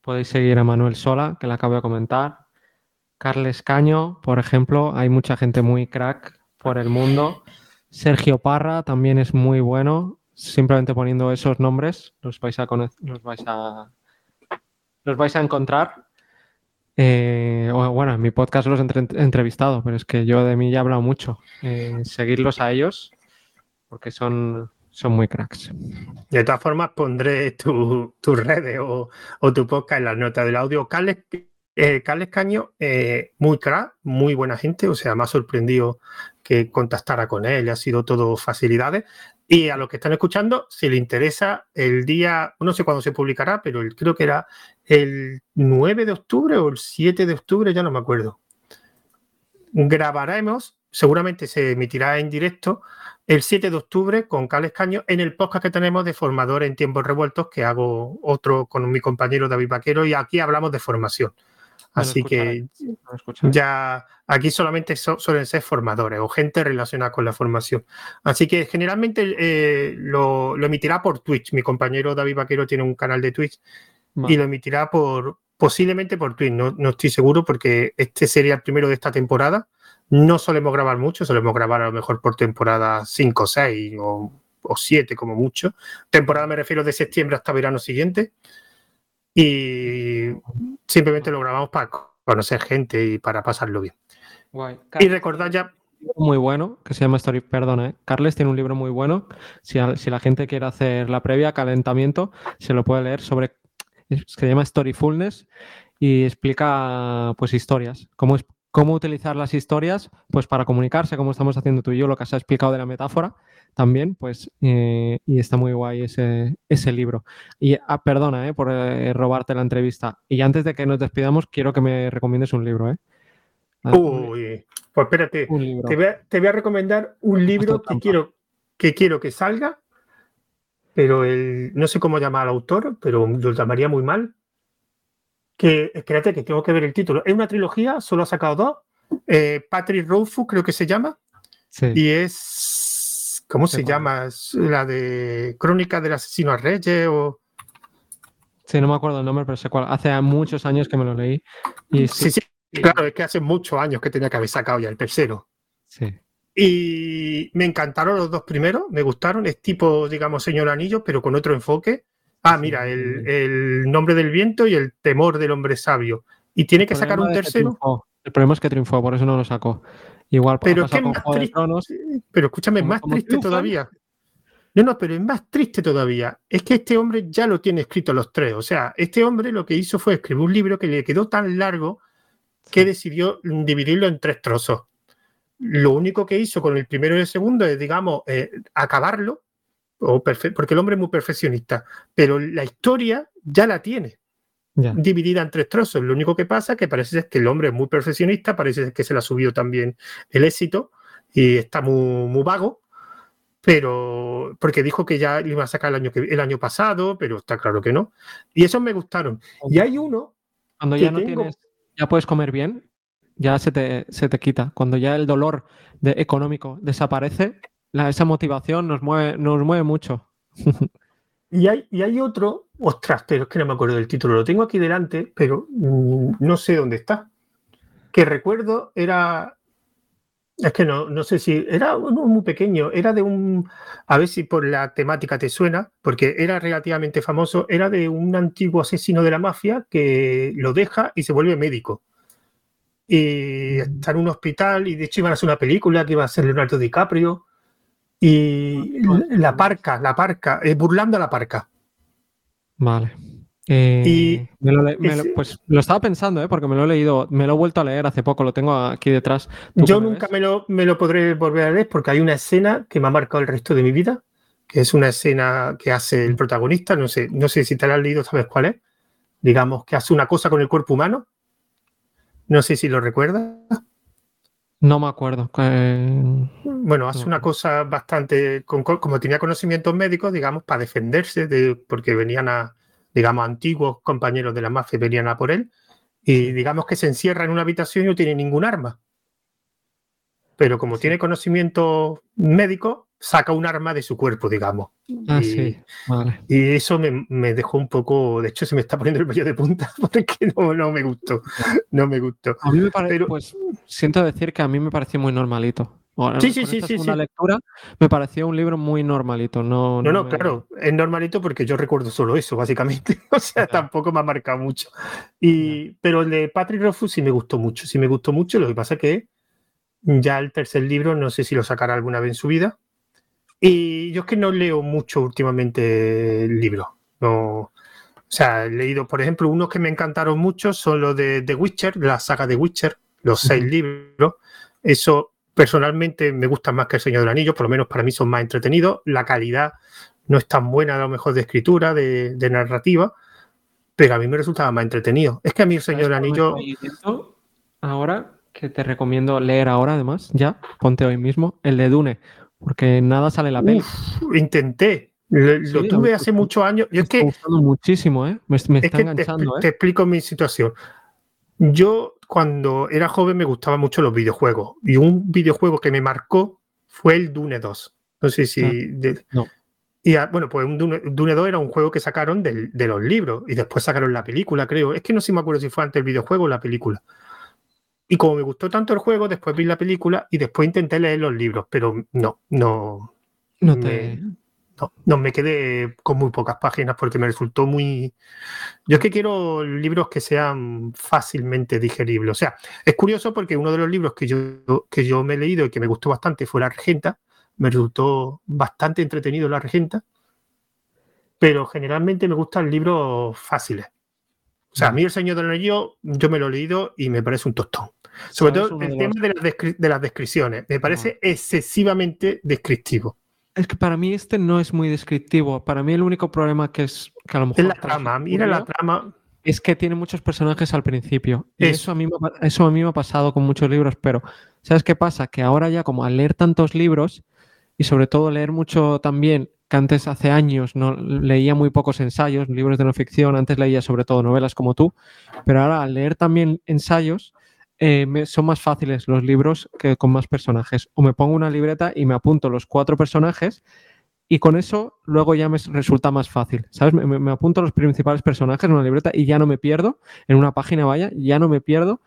Podéis seguir a Manuel Sola, que le acabo de comentar. Carles Caño, por ejemplo, hay mucha gente muy crack por el mundo. Sergio Parra también es muy bueno. Simplemente poniendo esos nombres los vais a los vais a los vais a encontrar. Eh, bueno, en mi podcast los he entrevistado, pero es que yo de mí ya he hablado mucho. Eh, seguirlos a ellos porque son, son muy cracks. De todas formas, pondré tu, tu redes o, o, tu podcast en las notas del audio. Carles, eh, Carles Caño, eh, muy crack, muy buena gente, o sea, me ha sorprendido que contactara con él, ha sido todo facilidades. Y a los que están escuchando, si le interesa, el día, no sé cuándo se publicará, pero creo que era el 9 de octubre o el 7 de octubre, ya no me acuerdo. Grabaremos, seguramente se emitirá en directo, el 7 de octubre con Carles Caño en el podcast que tenemos de formador en tiempos revueltos, que hago otro con mi compañero David Vaquero, y aquí hablamos de formación. Así que ya aquí solamente suelen ser formadores o gente relacionada con la formación. Así que generalmente eh, lo, emitirá por Twitch. Mi compañero David Vaquero tiene un canal de Twitch y lo emitirá por posiblemente por Twitch. No, no, estoy seguro porque este sería el primero de esta temporada. No solemos grabar mucho, solemos grabar a lo mejor por temporada 5 o 6 o, o 7 como mucho. Temporada me refiero de septiembre hasta verano siguiente y simplemente lo grabamos para conocer gente y para pasarlo bien. Y recordad ya. Muy bueno, que se llama Story, perdona, ¿eh? Carles tiene un libro muy bueno. Si, la gente quiere hacer la previa, calentamiento, se lo puede leer sobre. Se llama Storyfulness y explica pues historias. Cómo, es, cómo utilizar las historias pues para comunicarse, como estamos haciendo tú y yo, lo que has explicado de la metáfora también, pues, eh, y está muy guay ese, ese libro. Y ah, perdona eh, por eh, robarte la entrevista. Y antes de que nos despidamos, quiero que me recomiendes un libro. ¿eh? Uy, pues espérate, te voy, a, recomendar un libro que quiero, que quiero que salga, pero el, no sé cómo llama al autor, pero lo llamaría muy mal. Que, espérate, que tengo que ver el título. Es una trilogía, solo ha sacado dos. Patrick Rothfuss, creo que se llama. Y es ¿Cómo se llama? ¿La de Crónica del Asesino a Reyes o...? Sí, no me acuerdo el nombre, pero sé cuál. Hace muchos años que me lo leí. Y sí, sí, claro, es que hace muchos años que tenía que haber sacado ya el tercero. Sí. Y me encantaron los dos primeros, me gustaron. Es tipo, digamos, Señor Anillo, pero con otro enfoque. Ah, mira, el, nombre del viento y el temor del hombre sabio. Y tiene que sacar un tercero. El problema es que triunfó, por eso no lo sacó. Igual pero es más triste, Pero escúchame, es más triste todavía. No, no, pero es más triste todavía. Es que este hombre ya lo tiene escrito los tres. O sea, este hombre lo que hizo fue escribir un libro que le quedó tan largo que decidió dividirlo en tres trozos. Lo único que hizo con el primero y el segundo es, digamos, eh, acabarlo, o porque el hombre es muy perfeccionista, pero la historia ya la tiene dividida en tres trozos. Lo único que pasa es que parece que el hombre es muy perfeccionista, parece que se le ha subido también el éxito y está muy, muy vago. pero porque dijo que ya iba a sacar el año, que, el año pasado, pero está claro que no. Y esos me gustaron. Y hay uno... Cuando ya no tienes, ya puedes comer bien, ya se te, se te quita. Cuando ya el dolor de, económico desaparece, la, esa motivación nos mueve, nos mueve mucho. y, hay, y hay otro, ostras, pero es que no me acuerdo del título, lo tengo aquí delante, pero mm, no sé dónde está. Que recuerdo era es que no, no sé si era uno muy pequeño, era de un, a ver si por la temática te suena, porque era relativamente famoso, era de un antiguo asesino de la mafia que lo deja y se vuelve médico. Y está en un hospital y de hecho iban a hacer una película que iba a ser Leonardo DiCaprio. Y la parca, la parca, eh, burlando a la parca. Vale. Eh, y pues lo estaba pensando, ¿eh? porque me lo he leído, me lo he vuelto a leer hace poco, lo tengo aquí detrás. Yo nunca me lo, me lo, podré volver a leer porque hay una escena que me ha marcado el resto de mi vida, que es una escena que hace el protagonista, no sé, no sé si te la has leído, sabes cuál es. Digamos que hace una cosa con el cuerpo humano. No sé si lo recuerdas. No me acuerdo. Bueno, hace una cosa bastante, como tenía conocimientos médicos, digamos, para defenderse, de, porque venían a, digamos, antiguos compañeros de la mafia venían a por él y digamos que se encierra en una habitación y no tiene ningún arma. Pero como tiene conocimiento médico, saca un arma de su cuerpo, digamos. Ah, y, sí. Vale. y eso me, dejó un poco, de hecho se me está poniendo el vello de punta porque no, no me gustó, no me gustó. A mí me parece, pues siento decir que a mí me pareció muy normalito sí, sí, sí, sí, una lectura me pareció un libro muy normalito. No, no, no, claro, es normalito porque yo recuerdo solo eso, básicamente. o sea, tampoco me ha marcado mucho. Y, Pero el de Patrick Rothfuss sí me gustó mucho, sí me gustó mucho. Lo que pasa es que ya el tercer libro no sé si lo sacará alguna vez en su vida. Y yo es que no leo mucho últimamente el libro. No, o sea, he leído, por ejemplo, unos que me encantaron mucho son los de The Witcher, la saga de Witcher, los seis libros. Eso Personalmente me gustan más que El Señor del Anillo, por lo menos para mí son más entretenidos. La calidad no es tan buena a lo mejor de escritura, de, narrativa, pero a mí me resultaba más entretenido. Es que a mí El Señor del Anillo... Ahora, que te recomiendo leer ahora además, ya, ponte hoy mismo, el de Dune, porque nada sale la peli. intenté, lo, tuve hace muchos años. Y es que, gustando muchísimo, ¿eh? Me, está enganchando. ¿eh? te, explico mi situación. Yo cuando era joven me gustaban mucho los videojuegos y un videojuego que me marcó fue el Dune 2. No sé si... Ah, no. Y bueno, pues un Dune, 2 era un juego que sacaron de, los libros y después sacaron la película, creo. Es que no sé si me acuerdo si fue antes el videojuego o la película. Y como me gustó tanto el juego, después vi la película y después intenté leer los libros, pero no, no. No te no, me quedé con muy pocas páginas porque me resultó muy... Yo es que quiero libros que sean fácilmente digeribles. O sea, es curioso porque uno de los libros que yo, que yo me he leído y que me gustó bastante fue La Regenta. Me resultó bastante entretenido La Regenta. Pero generalmente me gustan libros fáciles. O sea, a mí El Señor del Anillo, yo me lo he leído y me parece un tostón. Sobre todo el tema de las, de las descripciones. Me parece excesivamente descriptivo. Es que para mí este no es muy descriptivo. Para mí el único problema que es que a lo mejor... Es la trama, mira la trama. Es que tiene muchos personajes al principio. Y eso, a mí, eso a mí me ha pasado con muchos libros, pero ¿sabes qué pasa? Que ahora ya como al leer tantos libros y sobre todo leer mucho también, que antes hace años no leía muy pocos ensayos, libros de no ficción, antes leía sobre todo novelas como tú, pero ahora al leer también ensayos eh, son más fáciles los libros que con más personajes. O me pongo una libreta y me apunto los cuatro personajes y con eso luego ya me resulta más fácil, ¿sabes? Me, apunto los principales personajes en una libreta y ya no me pierdo, en una página vaya, ya no me pierdo.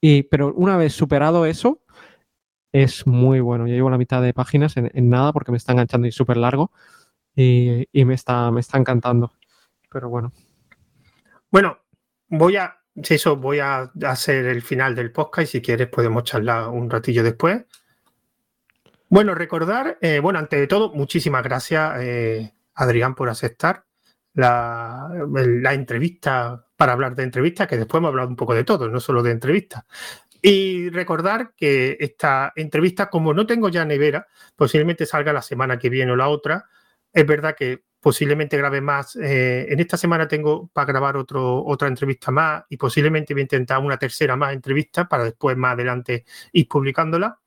Y, pero una vez superado eso, es muy bueno. Yo llevo la mitad de páginas en, nada porque me está enganchando y súper largo y, me, está, me está encantando. Pero bueno. Bueno, voy a, eso voy a hacer el final del podcast y si quieres podemos charlar un ratillo después. Bueno, recordar, eh, bueno, ante todo, muchísimas gracias, eh, Adrián, por aceptar la, entrevista para hablar de entrevistas, que después hemos hablado un poco de todo, no solo de entrevistas. Y recordar que esta entrevista, como no tengo ya nevera, posiblemente salga la semana que viene o la otra. Es verdad que posiblemente grabe más. Eh, en esta semana tengo para grabar otro, otra entrevista más y posiblemente voy a intentar una tercera más entrevista para después más adelante ir publicándola.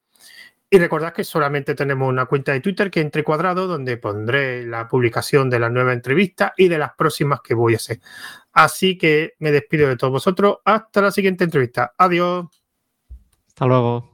Y recordad que solamente tenemos una cuenta de Twitter que entre cuadrado, donde pondré la publicación de la nueva entrevista y de las próximas que voy a hacer. Así que me despido de todos vosotros. Hasta la siguiente entrevista. Adiós. Hasta luego.